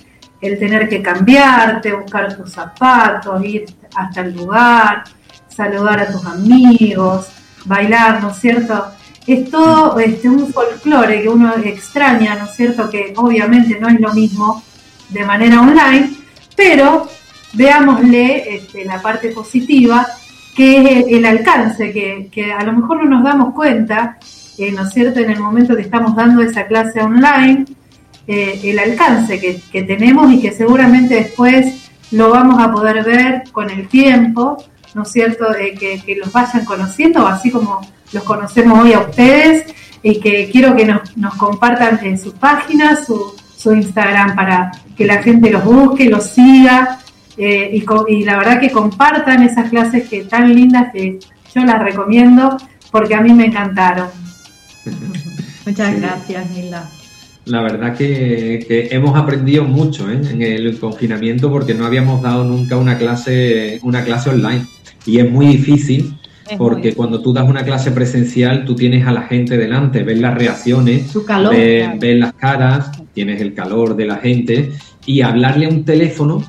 el tener que cambiarte, buscar tus zapatos, ir hasta el lugar, saludar a tus amigos, bailar, ¿no es cierto? Es todo este, un folclore que uno extraña, ¿no es cierto? Que obviamente no es lo mismo de manera online, pero veámosle este, la parte positiva, que es el, alcance, que, a lo mejor no nos damos cuenta, eh, ¿no es cierto?, en el momento que estamos dando esa clase online, eh, el alcance que, tenemos y que seguramente después lo vamos a poder ver con el tiempo, ¿no es cierto?, que, los vayan conociendo, así como los conocemos hoy a ustedes, y que quiero que nos, nos compartan en sus páginas, su, su Instagram, para que la gente los busque, los siga, eh, y, la verdad que compartan esas clases que tan lindas que yo las recomiendo porque a mí me encantaron. Muchas gracias, Nila. La verdad que, hemos aprendido mucho ¿eh? en el confinamiento porque no habíamos dado nunca una clase, una clase online. Y es muy difícil porque cuando tú das una clase presencial, tú tienes a la gente delante, ves las reacciones, Su calor, ves las caras, tienes el calor de la gente y hablarle a un teléfono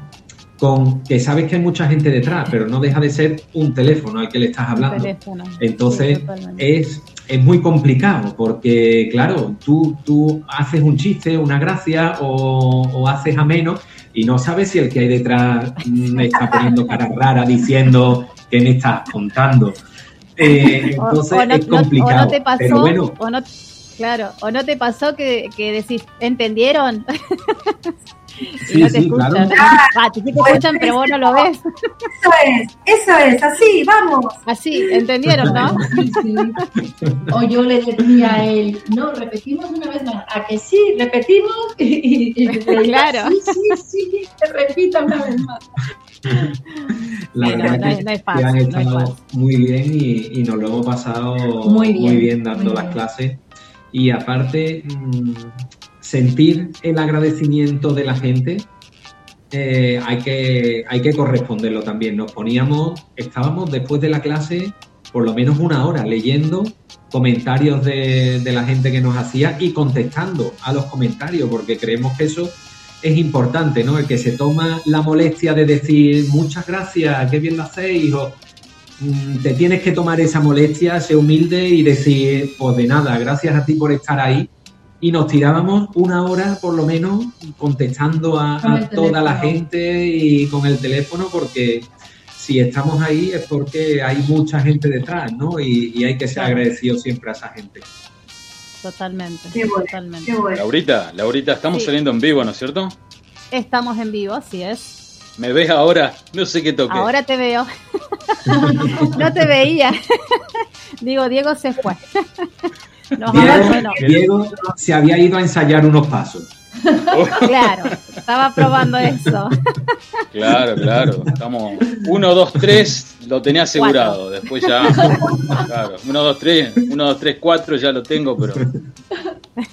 con que sabes que hay mucha gente detrás, pero no deja de ser un teléfono al que le estás hablando. Entonces es, es muy complicado porque, claro, tú, tú haces un chiste, una gracia o, o haces ameno y no sabes si el que hay detrás me está poniendo cara rara diciendo que me estás contando. Eh, entonces es complicado. O no te pasó, bueno, claro, o no te pasó que, que decís, ¿entendieron? Sí, no te sí, escuchan. Claro. Ah, te escuchan, pero vos no lo ves. Eso es, eso es, así, vamos. Así, ¿entendieron, no? Sí, sí. O yo le decía a él, no, repetimos una vez más. ¿A que sí? ¿Repetimos? Y, claro. Sí, sí, sí, repita una vez más. La verdad es que, han estado muy bien y, nos lo hemos pasado muy bien, dando las clases. Y aparte, mm, sentir el agradecimiento de la gente, eh, hay, que, hay que corresponderlo también. Nos poníamos, estábamos después de la clase por lo menos una hora leyendo comentarios de, de, la gente que nos hacía y contestando a los comentarios, porque creemos que eso es importante, ¿no? El que se toma la molestia de decir muchas gracias, qué bien lo hacéis, o mm, te tienes que tomar esa molestia, ser humilde y decir, pues de nada, gracias a ti por estar ahí. Y nos tirábamos una hora por lo menos contestando a, toda la gente y con el teléfono porque si estamos ahí es porque hay mucha gente detrás, ¿no? Y, hay que ser agradecido siempre a esa gente. Totalmente, totalmente. Laurita, Laurita, estamos saliendo en vivo, ¿no es cierto? Estamos en vivo, así es. ¿Me ves ahora? No sé qué toque. Ahora te veo. no te veía. Digo, Diego se fue. Diego se había ido a ensayar unos pasos. Claro, estaba probando eso. Claro, claro. Estamos 1, 2, 3, lo tenía asegurado. Después ya. Claro, 1, 2, 3, 1, 2, 3, 4 ya lo tengo, pero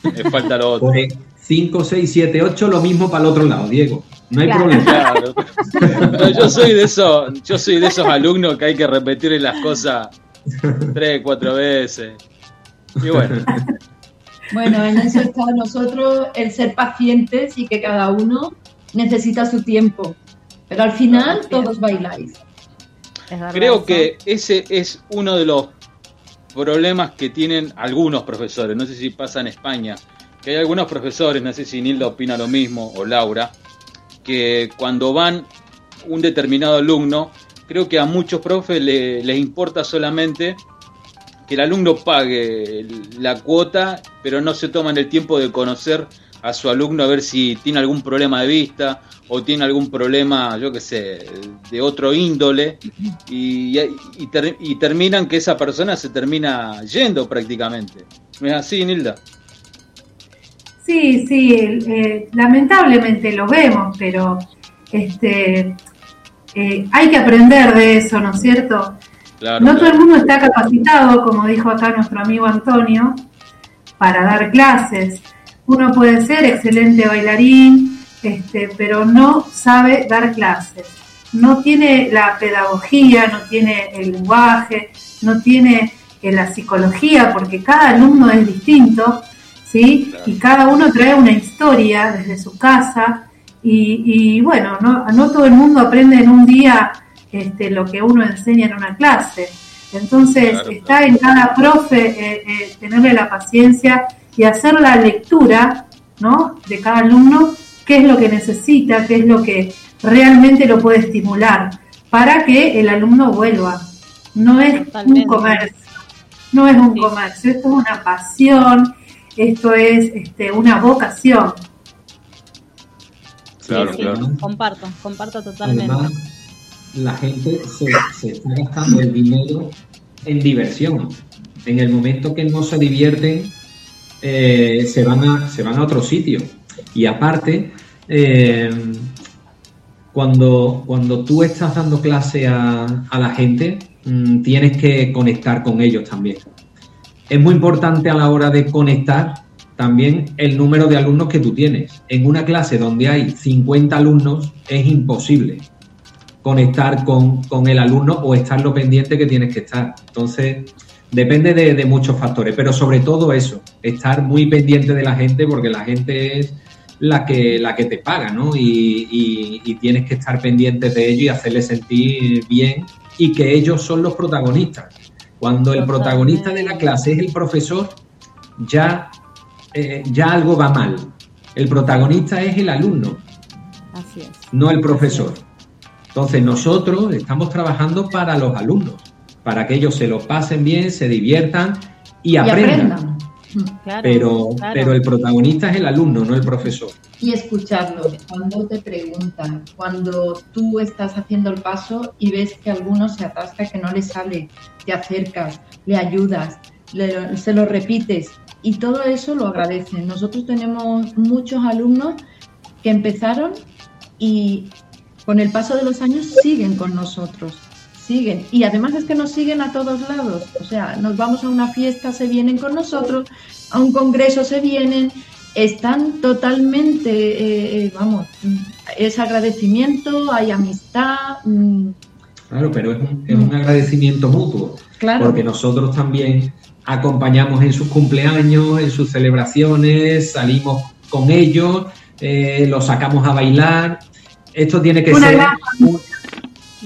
me falta lo otro. 5, 6, 7, 8, lo mismo para el otro lado, Diego. No hay problema. Claro. yo soy de esos, yo soy de esos alumnos que hay que repetir las cosas 3, 4 veces. Y bueno. Bueno, en eso está nosotros el ser pacientes y que cada uno necesita su tiempo. Pero al final todos bailáis. Creo que ese es uno de los problemas que tienen algunos profesores. No sé si pasa en España. Que hay algunos profesores, no sé si Nilda opina lo mismo o Laura, que cuando van un determinado alumno, creo que a muchos profes les importa solamente que el alumno pague la cuota, pero no se toman el tiempo de conocer a su alumno a ver si tiene algún problema de vista o tiene algún problema, yo qué sé, de otro índole y, terminan que esa persona se termina yendo prácticamente. ¿Es así, Nilda? Sí, sí, lamentablemente lo vemos, pero este, eh, hay que aprender de eso, ¿no es cierto? No todo el mundo está capacitado, como dijo acá nuestro amigo Antonio, para dar clases. Uno puede ser excelente bailarín, este, pero no sabe dar clases. No tiene la pedagogía, no tiene el lenguaje, no tiene eh, la psicología, porque cada alumno es distinto, ¿sí? Y cada uno trae una historia desde su casa. Y, bueno, no, no todo el mundo aprende en un día este, lo que uno enseña en una clase. Entonces está en cada profe eh, eh, tenerle la paciencia y hacer la lectura ¿no? de cada alumno, qué es lo que necesita, qué es lo que realmente lo puede estimular, para que el alumno vuelva. No es un comercio, no es un comercio, esto es una pasión, esto es este, una vocación. Claro, claro. Comparto, comparto totalmente la gente se, está gastando el dinero en diversión. En el momento que no se divierten, eh, se, van a, se van a otro sitio. Y aparte, eh, cuando, cuando tú estás dando clase a, la gente, mm, tienes que conectar con ellos también. Es muy importante a la hora de conectar también el número de alumnos que tú tienes. En una clase donde hay 50 alumnos es imposible conectar con, el alumno o estar lo pendiente que tienes que estar. Entonces, depende de, muchos factores, pero sobre todo eso, estar muy pendiente de la gente porque la gente es la que, la que te paga, ¿no? Y, tienes que estar pendiente de ellos y hacerles sentir bien y que ellos son los protagonistas. Cuando el protagonista de la clase es el profesor, ya, eh, ya algo va mal. El protagonista es el alumno, Así es. no el profesor. Entonces nosotros estamos trabajando para los alumnos, para que ellos se lo pasen bien, se diviertan y, aprendan. pero, pero el protagonista es el alumno, no el profesor. Y escucharlo, cuando te preguntan, cuando tú estás haciendo el paso y ves que alguno se atasca, que no le sale, te acercas, le ayudas, se lo repites y todo eso lo agradecen. Nosotros tenemos muchos alumnos que empezaron y con el paso de los años siguen con nosotros, siguen. Y además es que nos siguen a todos lados. O sea, nos vamos a una fiesta, se vienen con nosotros, a un congreso se vienen, están totalmente, eh, eh, vamos, es agradecimiento, hay amistad. Mm. Claro, pero es un, es un agradecimiento mutuo. Claro. Porque nosotros también acompañamos en sus cumpleaños, en sus celebraciones, salimos con ellos, eh, los sacamos a bailar. Esto tiene que ser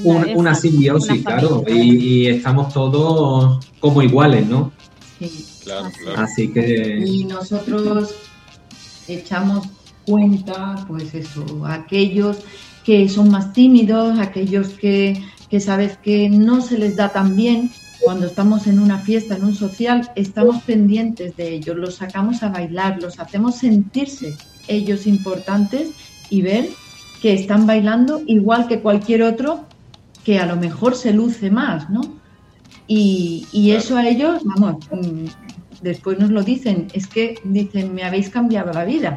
una, simbiosis, claro, y, estamos todos como iguales, ¿no? Sí, claro, claro. Así que... Y nosotros echamos cuenta, pues eso, aquellos que son más tímidos, aquellos que, que sabes que no se les da tan bien, cuando estamos en una fiesta, en un social, estamos pendientes de ellos, los sacamos a bailar, los hacemos sentirse ellos importantes y ver que están bailando igual que cualquier otro que a lo mejor se luce más, ¿no? Y, eso a ellos, vamos, mm, después nos lo dicen, es que dicen, me habéis cambiado la vida.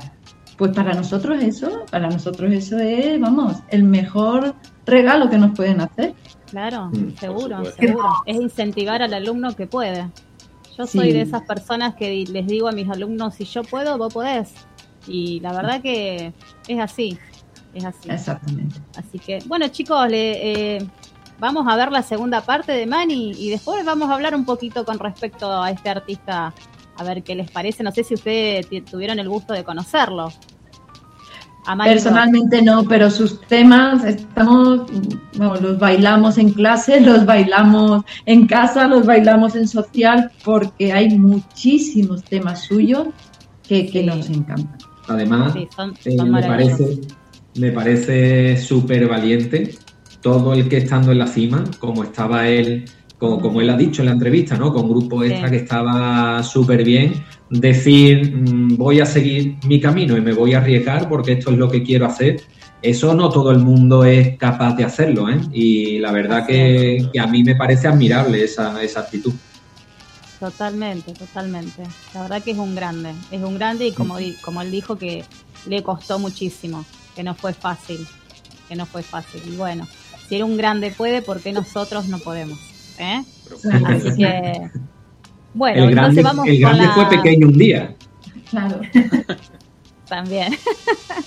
Pues para nosotros eso, para nosotros eso es, vamos, el mejor regalo que nos pueden hacer. Claro, mm, seguro, seguro. Es incentivar al alumno que puede. Yo soy de esas personas que les digo a mis alumnos, si yo puedo, vos podés. Y la verdad que es así, es así. Exactamente. Así que, bueno chicos, le, eh, vamos a ver la segunda parte de Manny y después vamos a hablar un poquito con respecto a este artista, a ver qué les parece. No sé si ustedes tuvieron el gusto de conocerlo. Personalmente no, pero sus temas estamos, los bailamos en clase, los bailamos en casa, los bailamos en social, porque hay muchísimos temas suyos que, nos encantan. Además, eh, me parece, me parece súper valiente todo el que estando en la cima, como estaba él, como, como él ha dicho en la entrevista, ¿no? Con grupo extra que estaba súper bien, decir mm, voy a seguir mi camino y me voy a arriesgar porque esto es lo que quiero hacer, eso no todo el mundo es capaz de hacerlo, ¿eh? Y la verdad que, a mí me parece admirable esa, esa actitud. Totalmente, totalmente. La verdad que es un grande, es un grande y como, como él dijo que le costó muchísimo, que no fue fácil, que no fue fácil. Y bueno, si era un grande puede, ¿por qué nosotros no podemos? ¿Eh? Así que bueno, el grande, vamos el grande fue pequeño un día. Claro. También.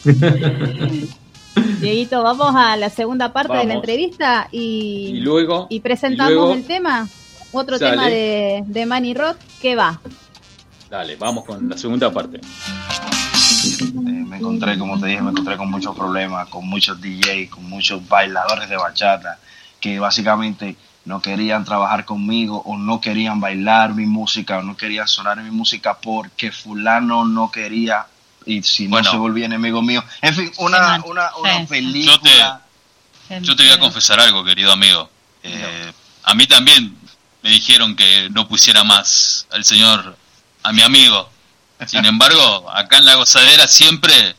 Dieguito, vamos a la segunda parte de la entrevista y, luego y presentamos el tema, otro tema de, de Manny Rock, ¿qué va? Dale, vamos con la segunda parte. Me encontré, como te dije, me encontré con muchos problemas, con muchos DJs, con muchos bailadores de bachata, que básicamente no querían trabajar conmigo o no querían bailar mi música o no querían sonar mi música porque fulano no quería y si no se volvía enemigo mío. En fin, una, una, una película. Yo te, voy a confesar algo, querido amigo. Eh, a mí también me dijeron que no pusiera más al señor, a mi amigo. Sin embargo, acá en la gozadera siempre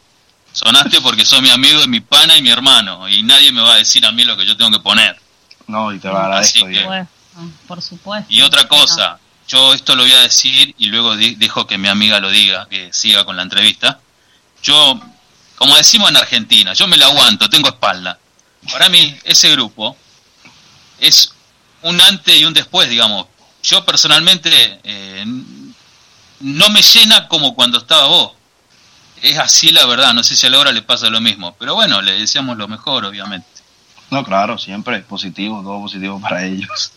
sonaste porque sos mi amigo, y mi pana y mi hermano. Y nadie me va a decir a mí lo que yo tengo que poner. No, y te lo agradezco. por supuesto. Y otra cosa, yo esto lo voy a decir y luego dejo que mi amiga lo diga, que siga con la entrevista. Yo, como decimos en Argentina, yo me la aguanto, tengo espalda. Para mí, ese grupo es un antes y un después, digamos. Yo personalmente eh, no me llena como cuando estaba vos. Es así la verdad, no sé si a Laura le pasa lo mismo, pero bueno, le deseamos lo mejor, obviamente. No, claro, siempre positivo, todo positivo para ellos.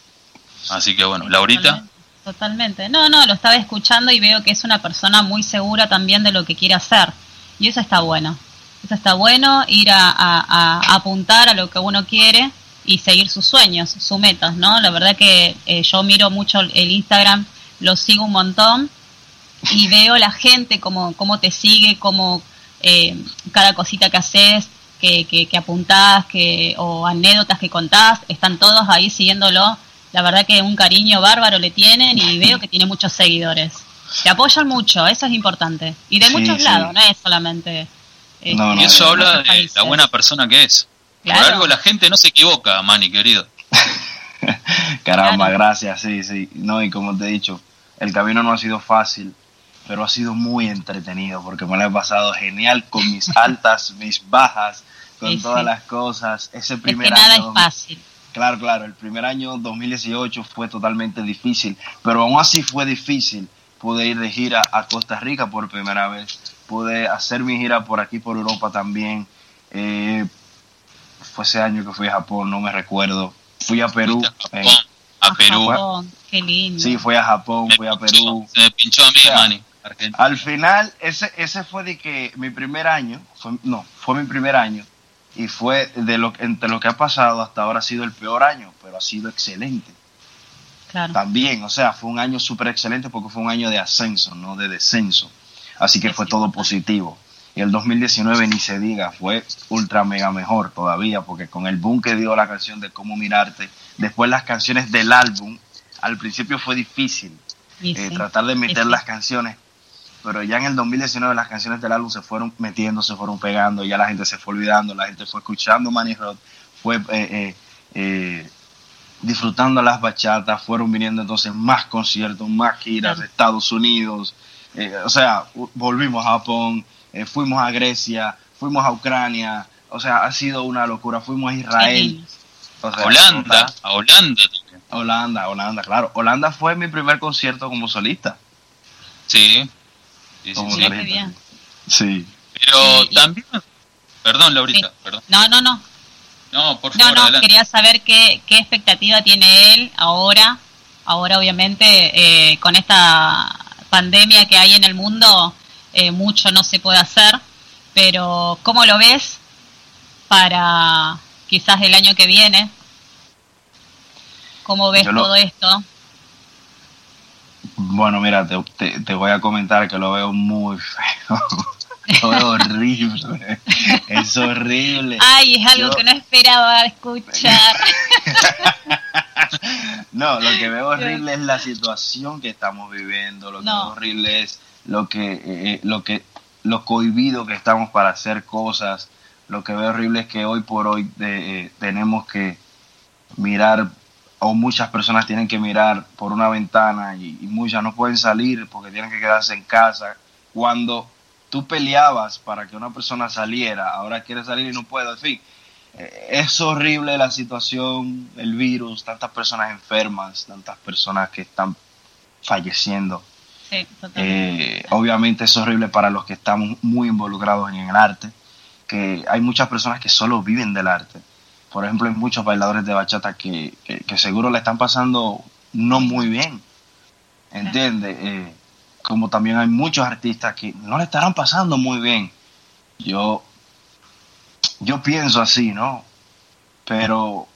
Así que bueno, Laurita. Totalmente. No, no, lo estaba escuchando y veo que es una persona muy segura también de lo que quiere hacer. Y eso está bueno. Eso está bueno, ir a, apuntar a lo que uno quiere y seguir sus sueños, sus metas, ¿no? La verdad que eh, yo miro mucho el Instagram, lo sigo un montón y veo la gente, cómo, cómo te sigue, cómo eh, cada cosita que haces, que, que, apuntás que, o anécdotas que contás, están todos ahí siguiéndolo. La verdad que un cariño bárbaro le tienen y veo que tiene muchos seguidores. Te apoyan mucho, eso es importante. Y de muchos lados, no es solamente... y este, eso habla de la buena persona que es. Por algo la gente no se equivoca, Manny, querido. Caramba, gracias, sí, sí. No, y como te he dicho, el camino no ha sido fácil, pero ha sido muy entretenido porque me lo he pasado genial con mis altas, mis bajas, con todas las cosas. Ese primer es que nada año, es fácil. Claro, claro, el primer año 2018 fue totalmente difícil, pero aún así fue difícil. Pude ir de gira a Costa Rica por primera vez, pude hacer mi gira por aquí, por Europa también. Eh, fue ese año que fui a Japón, no me recuerdo. Fui a Perú. A, Japón, a Perú. Japón, qué lindo. Sí, fui a Japón, fui a Perú. Se pinchó a mí, O sea, Al final, ese, ese fue de que mi primer año, fue, no, fue mi primer año, y fue de lo, entre lo que ha pasado hasta ahora ha sido el peor año, pero ha sido excelente. Claro. También, o sea, fue un año súper excelente porque fue un año de ascenso, no de descenso. Así que fue todo positivo. Y el 2019 ni se diga, fue ultra mega mejor todavía, porque con el boom que dio la canción de Cómo Mirarte, después las canciones del álbum, al principio fue difícil eh, sí. tratar de meter sí. las canciones, pero ya en el 2019 las canciones del álbum se fueron metiendo, se fueron pegando, ya la gente se fue olvidando, la gente fue escuchando Manny Rod, fue eh, eh, eh, disfrutando las bachatas, fueron viniendo entonces más conciertos, más giras de Estados Unidos, eh, o sea, volvimos a Japón, eh, fuimos a Grecia, fuimos a Ucrania, o sea, ha sido una locura, fuimos a Israel. o sea, Holanda, a Holanda. Holanda, Holanda, claro. Holanda fue mi primer concierto como solista. Sí. Sí, sí, sí. Bien. Pero y- también. Perdón, Laurita, Sí. perdón. No, no, no. No, por No, favor, no, adelante. quería saber qué, qué expectativa tiene él ahora. Ahora, obviamente, eh, con esta pandemia que hay en el mundo, eh, mucho no se puede hacer. Pero, ¿cómo lo ves para quizás el año que viene? ¿Cómo ves lo- todo esto? Bueno, mira, te, te- te voy a comentar que lo veo muy feo. lo veo horrible. es horrible. Ay, es algo Yo- que no esperaba escuchar. No, lo que veo horrible es la situación que estamos viviendo. Lo que No. veo horrible es lo que, eh, lo que, lo cohibido que estamos para hacer cosas. Lo que veo horrible es que hoy por hoy eh, eh, tenemos que mirar, o muchas personas tienen que mirar por una ventana y, y muchas no pueden salir porque tienen que quedarse en casa. Cuando tú peleabas para que una persona saliera, ahora quiere salir y no puede, en fin. Eh, Es horrible la situación, el virus, tantas personas enfermas, tantas personas que están falleciendo. Sí. Eh, obviamente es horrible para los que estamos muy involucrados en el arte, que hay muchas personas que solo viven del arte. Por ejemplo, hay muchos bailadores de bachata que, que- que seguro le están pasando no muy bien. ¿Entiendes? Eh, como también hay muchos artistas que no le estarán pasando muy bien. Yo, yo pienso así, ¿no? Pero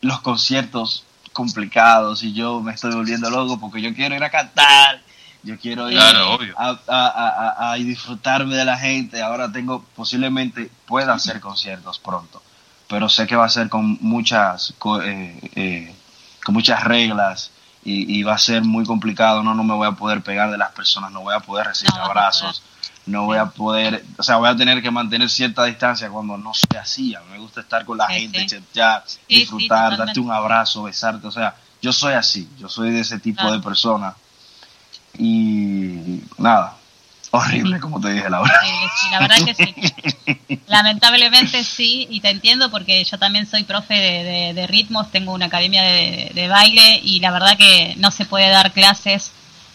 los conciertos complicados y yo me estoy volviendo loco porque yo quiero ir a cantar, yo quiero ir Claro, obvio. a, a- a- a- a disfrutarme de la gente. Ahora tengo, posiblemente pueda hacer conciertos pronto, pero sé que va a ser con muchas, co- eh, eh, con muchas reglas y, y va a ser muy complicado. No, no me voy a poder pegar de las personas, no voy a poder recibir No abrazos, no voy a poder, o sea, voy a tener que mantener cierta distancia cuando no se hacía. Me gusta estar con la Sí, gente, sí. disfrutar, darte un abrazo, besarte. O sea, yo soy así, yo soy de ese tipo Claro. de persona. Y nada, horrible, como te dije, Laura. Horrible, sí, la verdad que sí. Lamentablemente sí, y te entiendo porque yo también soy profe de, de- de ritmos, tengo una academia de, de baile y la verdad que no se puede dar clases,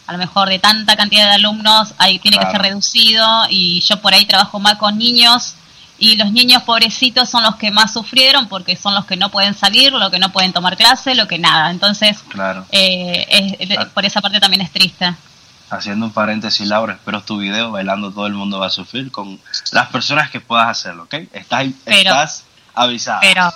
a lo mejor de tanta cantidad de alumnos, ahí tiene que ser reducido y yo por ahí trabajo más con niños y los niños pobrecitos son los que más sufrieron porque son los que no pueden salir, los que no pueden tomar clase, lo que nada. Entonces, Claro. eh, es- Claro. por esa parte también es triste. Haciendo un paréntesis, Laura, espero tu video bailando todo el mundo va a sufrir con las personas que puedas hacerlo, ¿ok? Estás, Pero- estás avisada. Pero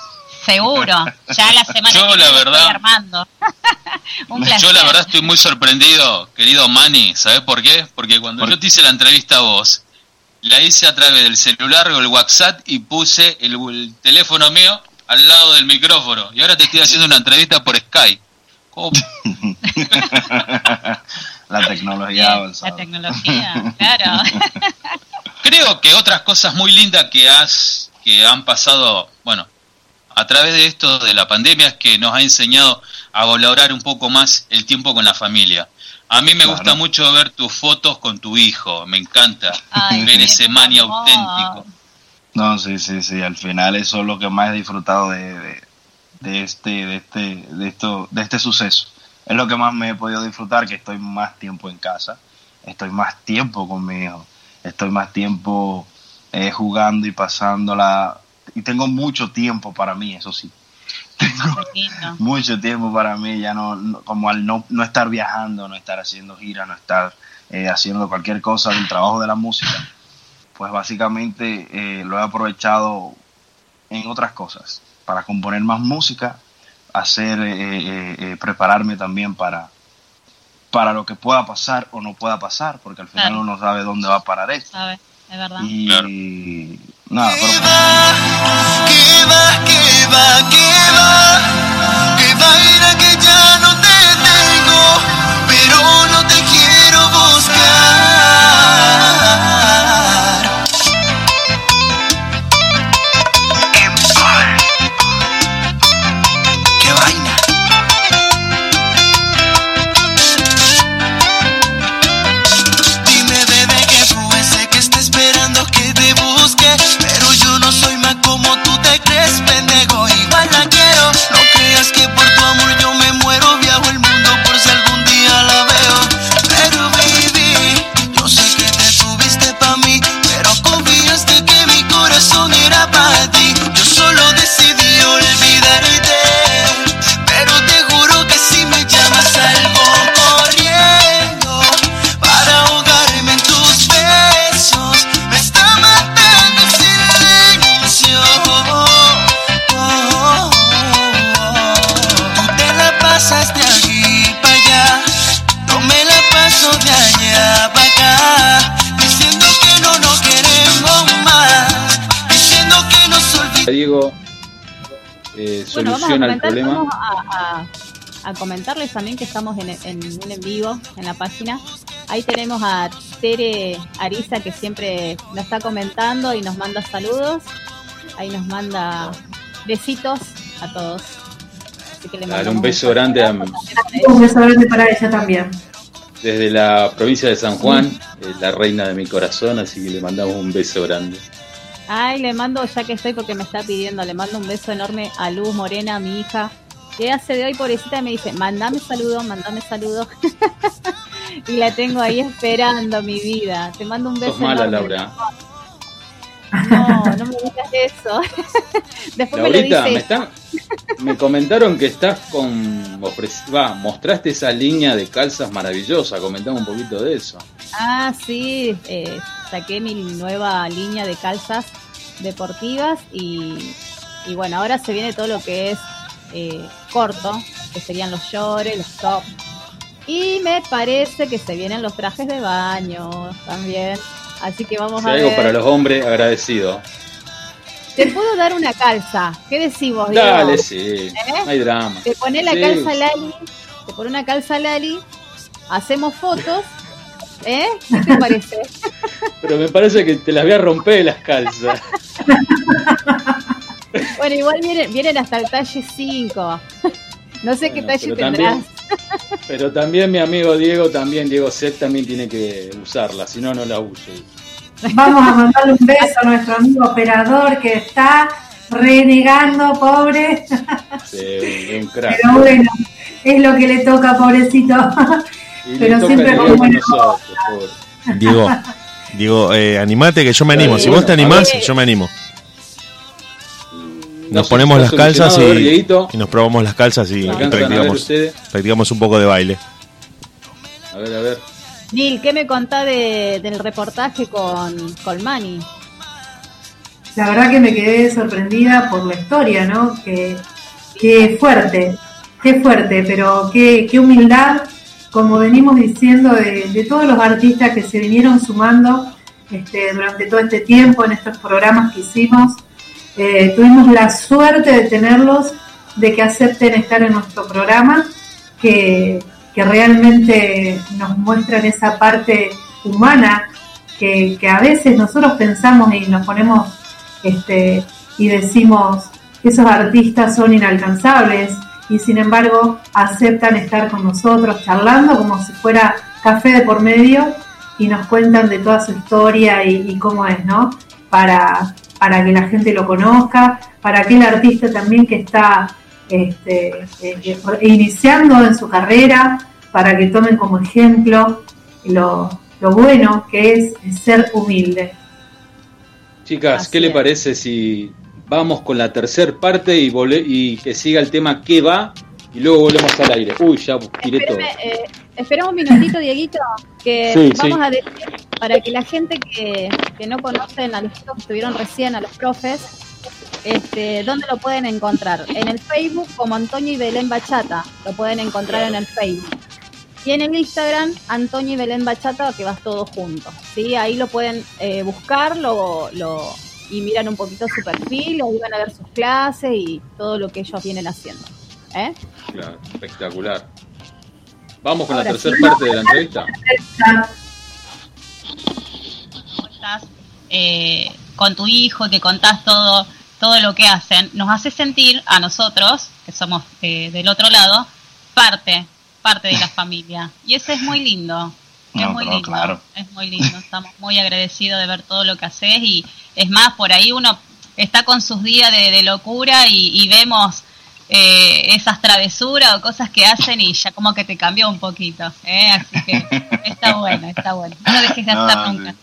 seguro, ya la semana Yo, que la verdad- estoy armando. Un placer. Yo la verdad estoy muy sorprendido, querido Manny. ¿Sabes por qué? Porque cuando ¿Por yo te hice la entrevista a vos, la hice a través del celular o el WhatsApp y puse el, el teléfono mío al lado del micrófono. Y ahora te estoy haciendo una entrevista por Skype. ¿Cómo? la tecnología avanzado. la tecnología, claro. Creo que otras cosas muy lindas que has que han pasado, bueno, a través de esto de la pandemia es que nos ha enseñado a valorar un poco más el tiempo con la familia. A mí me Claro. gusta mucho ver tus fotos con tu hijo, me encanta Ay, ver ese amor. auténtico. No, sí, sí, sí. Al final eso es lo que más he disfrutado de, de, este, de este, de esto, de este suceso. Es lo que más me he podido disfrutar, que estoy más tiempo en casa, estoy más tiempo con mi hijo, estoy más tiempo eh, jugando y pasándola. Y tengo mucho tiempo para mí, eso sí. Tengo mucho tiempo para mí, ya no, como al no, no estar viajando, no estar haciendo giras, no estar eh, haciendo cualquier cosa del trabajo de la música, pues básicamente eh, lo he aprovechado en otras cosas, para componer más música, hacer, prepararme también para, para lo que pueda pasar o no pueda pasar, porque al final uno no sabe dónde va a parar esto es verdad. Y claro. nada, pero... ¿Qué va, qué soluciona el comentar, problema. vamos a, a- a comentarles también que estamos en, en un en vivo en la página. Ahí tenemos a Tere Ariza que siempre nos está comentando y nos manda saludos. Ahí nos manda besitos a todos. Así que le mandamos un beso grande a- Un beso grande para ella también. desde la provincia de San Juan, eh, la reina de mi corazón, así que le mandamos un beso grande. Ay, le mando, ya que estoy porque me está pidiendo, le mando un beso enorme a Luz Morena, mi hija. Que hace de hoy, pobrecita, me dice, mandame saludos, mandame saludos. y la tengo ahí esperando, mi vida. Te mando un beso Sos mala, enorme. Laura. No, no me digas eso. Después me lo Laurita, me, está- me comentaron que estás con. va, mostraste esa línea de calzas maravillosa. Comentame un poquito de eso. Ah, sí, eh, saqué mi nueva línea de calzas deportivas y, y bueno, ahora se viene todo lo que es eh, corto, que serían los shorts, los tops. Y me parece que se vienen los trajes de baño también. Así que vamos Si a algo ver. para los hombres, agradecido. Te puedo dar una calza. ¿Qué Diego? Dale, sí. No hay drama. Te pones la Sí. calza Lali, te pone una calza Lali, hacemos fotos, ¿eh? ¿Qué te parece? Pero me parece que te las voy a romper las calzas. Bueno, igual vienen, vienen hasta el talle 5. No sé qué talle tendrás. también- Pero también mi amigo Diego, también Diego Set también tiene que usarla, si no, no la uso. Vamos a mandarle un beso a nuestro amigo operador que está renegando, pobre. Sí, un crack. Pero bueno, es lo que le toca, pobrecito. Y Pero siempre Diego con buena. Diego, Diego, eh, animate que yo me animo. Dale, Si vos te animás, ver. yo me animo. No Nos sé, ponemos ¿está las calzas ver, y, nos probamos las calzas y, y ¿Alcanzan a ver practicamos, practicamos un poco de baile. A ver, a ver. Nil, ¿qué me contá de, del reportaje con Colmani? La verdad que me quedé sorprendida por la historia, ¿no? Que, que fuerte, qué fuerte, pero qué, qué humildad, como venimos diciendo, de, de todos los artistas que se vinieron sumando este, durante todo este tiempo en estos programas que hicimos. Eh, tuvimos la suerte de tenerlos, de que acepten estar en nuestro programa, que, que realmente nos muestran esa parte humana que, que a veces nosotros pensamos y nos ponemos este, y decimos esos artistas son inalcanzables y sin embargo aceptan estar con nosotros charlando como si fuera café de por medio y nos cuentan de toda su historia y, y cómo es, ¿no? Para, para que la gente lo conozca, para aquel artista también que está este, eh, iniciando en su carrera, para que tomen como ejemplo lo, lo bueno que es ser humilde. Chicas, Así ¿qué le parece si vamos con la tercera parte y, vole- y que siga el tema qué va y luego volvemos al aire? Uy, ya tiré todo. Espérame, eh, espera un minutito, Dieguito, que Sí, vamos sí. a decir para que la gente que, que no conocen a los chicos que estuvieron recién, a los profes, este, ¿dónde lo pueden encontrar? En el Facebook como Antonio y Belén Bachata, lo pueden encontrar en el Facebook. Y en el Instagram, Antonio y Belén Bachata, que vas todo junto. ¿sí? Ahí lo pueden eh, buscar lo, lo- y miran un poquito su perfil, ahí van a ver sus clases y todo lo que ellos vienen haciendo. ¿eh? Claro, espectacular. Vamos con Ahora la tercera sí. parte de la entrevista. Estás eh, con tu hijo, que contás todo, todo lo que hacen, nos hace sentir a nosotros, que somos eh, del otro lado, parte, parte de la familia. Y eso es muy lindo. Es muy lindo. claro. Es muy lindo. Estamos muy agradecidos de ver todo lo que haces y es más, por ahí uno está con sus días de, de locura y, y vemos eh, esas travesuras o cosas que hacen y ya como que te cambió un poquito. ¿eh? Así que está bueno, está bueno. No lo dejes de No, hacer sí.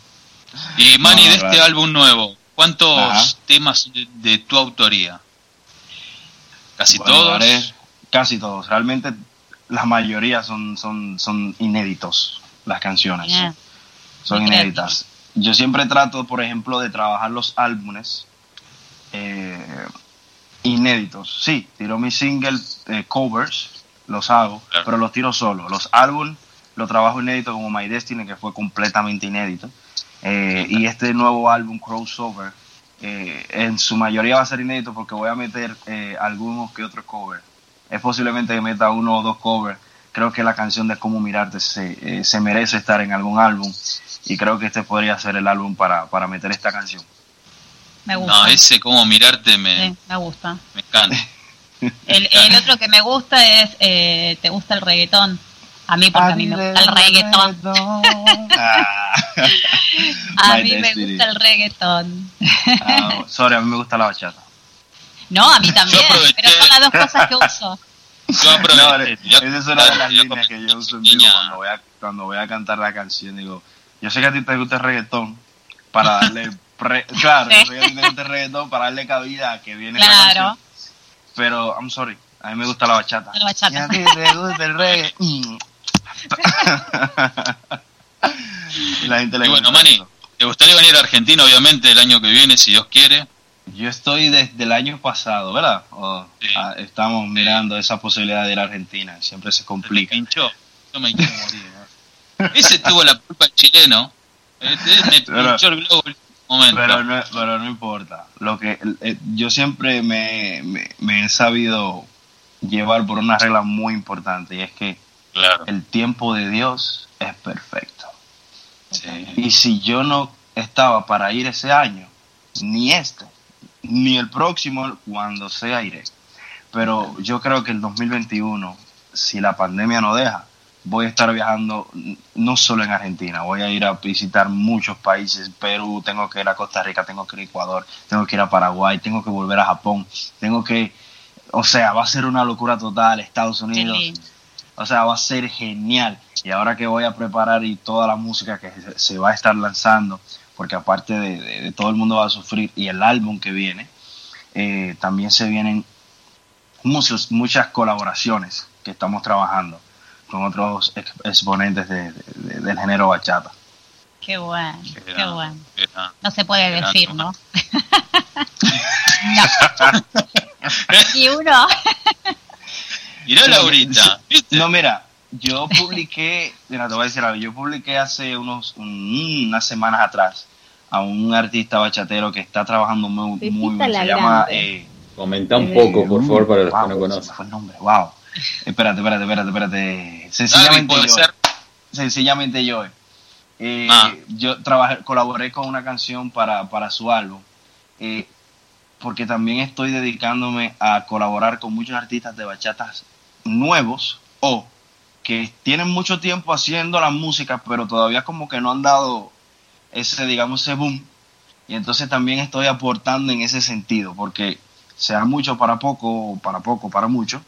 Y Manny, No, de este álbum nuevo, ¿cuántos Ajá. temas de, de tu autoría? ¿Casi Bueno, todos? haré casi todos. Realmente la mayoría son, son, son inéditos, las canciones. Bien. Son Muy inéditas. Yo siempre trato, por ejemplo, de trabajar los álbumes eh, inéditos. Sí, tiro mis singles, eh, covers, los hago, Claro. pero los tiro solo. Los álbumes los trabajo inédito como My Destiny, que fue completamente inédito. Eh, y este nuevo álbum, Crossover, eh, en su mayoría va a ser inédito porque voy a meter eh, algunos que otros covers. Es posiblemente que meta uno o dos covers. Creo que la canción de Cómo Mirarte se, eh, se merece estar en algún álbum y creo que este podría ser el álbum para, para meter esta canción. Me gusta. No, ese como mirarte me, Sí, me gusta. me encanta. El, el otro que me gusta es, eh, ¿te gusta el reggaetón? A mí, porque a mí me gusta el reggaetón. Ah. A mí me gusta el reggaetón. Ah, sorry, a mí me gusta la bachata. No, a mí también, pero son las dos cosas que uso. Yo No, esa es una de las líneas que yo uso en vivo cuando voy, a, cuando voy a cantar la canción. Digo, yo sé que a ti te gusta el reggaetón para darle... pre- claro, Sí. yo sé que a ti te gusta el reggaetón para darle cabida a que viene esa Claro. canción. Pero, I'm sorry, a mí me gusta la bachata. La bachata. Y a ti te gusta el reggae. Y la gente le Y bueno, eso. ¿te gustaría venir a Argentina, obviamente, el año que viene, si Dios quiere? Yo estoy desde el año pasado, ¿verdad? O, Sí. ah, estamos mirando esa posibilidad de ir a Argentina. Siempre se ¿Te complica. pinchó? Yo me quiero morir. ¿no? Ese tuvo la culpa el chileno. Este me Pero- pinchó el globo momento. Pero no, pero no importa. Lo que eh, yo siempre me, me, me he sabido llevar por una regla muy importante y es que Claro. el tiempo de Dios es perfecto. Sí. Y si yo no estaba para ir ese año, ni este, ni el próximo, cuando sea iré. Pero yo creo que el 2021, si la pandemia no deja, voy a estar viajando no solo en Argentina, voy a ir a visitar muchos países, Perú, tengo que ir a Costa Rica, tengo que ir a Ecuador, tengo que ir a Paraguay, tengo que volver a Japón, tengo que, o sea, va a ser una locura total, Estados Unidos, lindo. O sea, va a ser genial. Y ahora que voy a preparar y toda la música que se, va a estar lanzando, porque aparte de, de- de todo el mundo va a sufrir y el álbum que viene, eh, también se vienen muchos, muchas colaboraciones que estamos trabajando con otros ex- exponentes de- de- de- del género bachata. Qué bueno, Qué bueno. qué. No se puede decir. ¿no? no. Y uno, Mirá Laurita. No, mira, yo publiqué, mira, te voy a decir algo, yo publiqué hace unos un- unas semanas atrás a un artista bachatero que está trabajando muy, muy bien, se llama... eh, Comenta un poco, por favor, para los wow, que no conocen. fue el nombre, wow. Espérate, espérate, espérate, espérate. Sencillamente yo. ser. Sencillamente yo. Eh, Ah. Yo trabajé, colaboré con una canción para, para su álbum. eh, porque también estoy dedicándome a colaborar con muchos artistas de bachatas nuevos o que tienen mucho tiempo haciendo la música, pero todavía como que no han dado ese, digamos, ese boom. Y entonces también estoy aportando en ese sentido, porque sea mucho para poco, para poco, para mucho,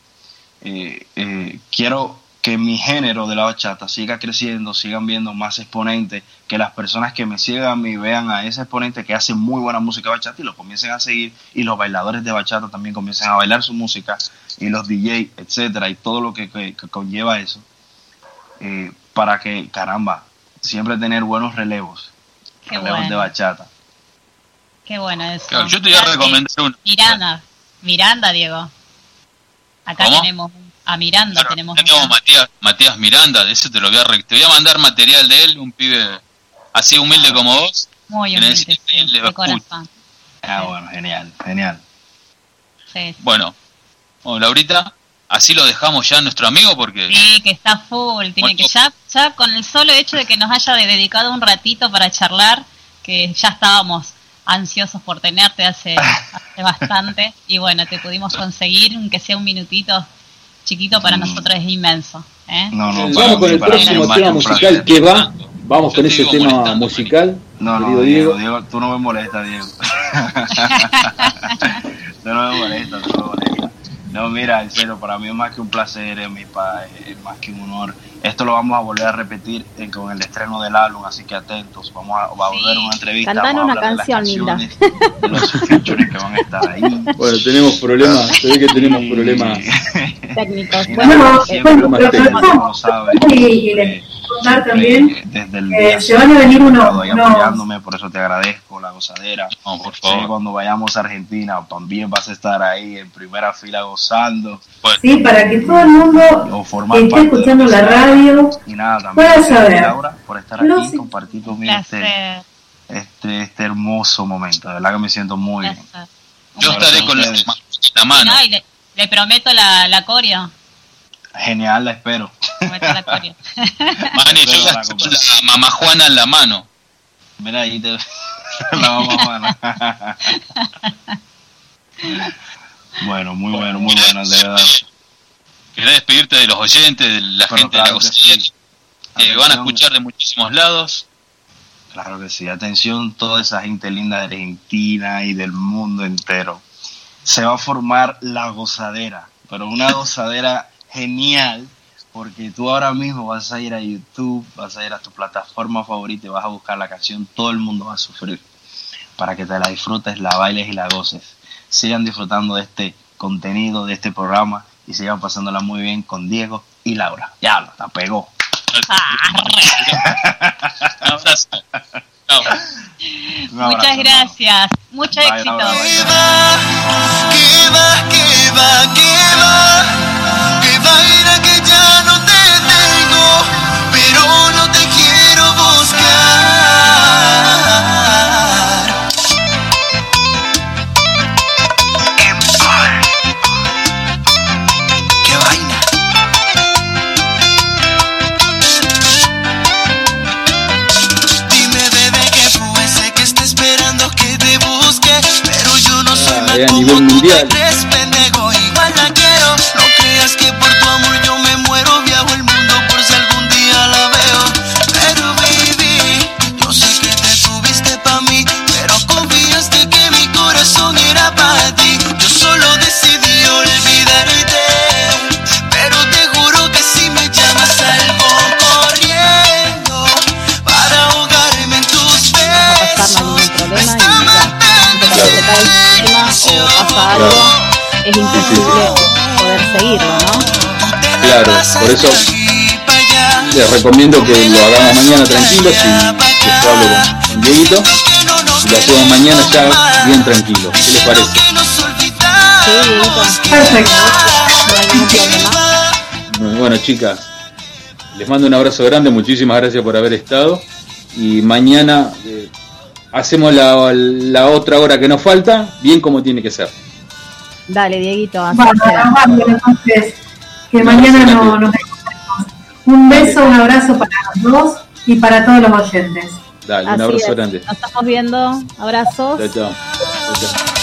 eh, eh, quiero que mi género de la bachata siga creciendo, sigan viendo más exponentes, que las personas que me sigan y vean a ese exponente que hace muy buena música bachata y lo comiencen a seguir, y los bailadores de bachata también comiencen a bailar su música, y los DJ, etcétera, y todo lo que, que- que conlleva eso, eh, para que, caramba, siempre tener buenos relevos, Qué relevos de bueno. bachata. Qué bueno eso. Claro, yo te voy a Gracias. recomendar uno. Miranda, Miranda, Diego. Acá ¿Cómo? tenemos a Miranda, Claro, tenemos tenemos. Matías, Matías Miranda, de ese te lo voy a re- te voy a mandar material de él, un pibe así humilde como vos. muy humilde, sí, le de escuche. corazón. Ah, bueno, genial, genial. Sí, sí. Bueno, bueno, Laurita, así lo dejamos ya a nuestro amigo porque Sí, que está full, tiene Bueno. que ya, ya con el solo hecho de que nos haya de- dedicado un ratito para charlar, que ya estábamos ansiosos por tenerte hace, hace bastante, y bueno, te pudimos conseguir, aunque sea un minutito chiquito, para Mm. nosotros es inmenso. ¿eh? No, no, para Vamos con el próximo tema musical que va. Vamos con ese tema musical. No, no, Diego. Diego, tú no me molestas, Diego. tú no me molestas, tú no me molestas. No, mira, en serio, para mí es más que un placer, es, mi pa- es más que un honor. Esto lo vamos a volver a repetir eh, con el estreno del álbum, así que atentos. Vamos a, va a volver una entrevista. A una hablar de las canción, Linda. canciones, De los features que van a estar ahí. Bueno, tenemos problemas, se ve que tenemos problemas. técnicos. Bueno, siempre bueno, como eh, contar también eh, desde el eh, día se van a venir unos apoyándome, por eso te agradezco la gozadera. no, por favor. cuando vayamos a Argentina también vas a estar ahí en primera fila gozando Bueno, sí para que todo el mundo que esté escuchando la radio Y nada, también pueda gracias saber Laura por estar los- aquí y compartir Un conmigo este, este, este hermoso momento. De verdad que me siento muy bien. placer. yo estaré con la, la mano. No, y le, le prometo la, la coreo. Genial, la espero. Mani, yo ya la estoy compro. con la mamá Juana en la mano. Mira ahí te la a Bueno, muy bueno, muy bueno, de verdad. Querés despedirte de los oyentes, de la Bueno, gente de la claro que sí. que van a escuchar de muchísimos lados. Claro que sí. Atención, toda esa gente linda de Argentina y del mundo entero. Se va a formar la gozadera, pero una gozadera genial, porque tú ahora mismo vas a ir a YouTube, vas a ir a tu plataforma favorita y vas a buscar la canción Todo el mundo va a sufrir, para que te la disfrutes, la bailes y la goces. Sigan disfrutando de este contenido, de este programa y sigan pasándola muy bien con Diego y Laura. Ya, la pegó. Un abrazo. Chao. Un abrazo, Muchas ¿no? gracias, mucho Bye, éxito. Laura, bye. Que a nivel mundial. Claro, por eso les recomiendo que lo hagamos mañana tranquilos y después hablo con, con Dieguito y lo hacemos mañana ya bien tranquilo. ¿Qué les parece? Sí, Dieguito. Perfecto. Bueno, chicas, les mando un abrazo grande, muchísimas gracias por haber estado. Y mañana eh, hacemos la, la otra hora que nos falta, bien como tiene que ser. Dale, Dieguito, así Bueno, será. vamos, entonces, que mañana no, nos encontremos. Un beso, un abrazo para los dos y para todos los oyentes. Dale, un Así abrazo es. grande. Nos estamos viendo. Abrazos. Chao, chao. Chao, chao.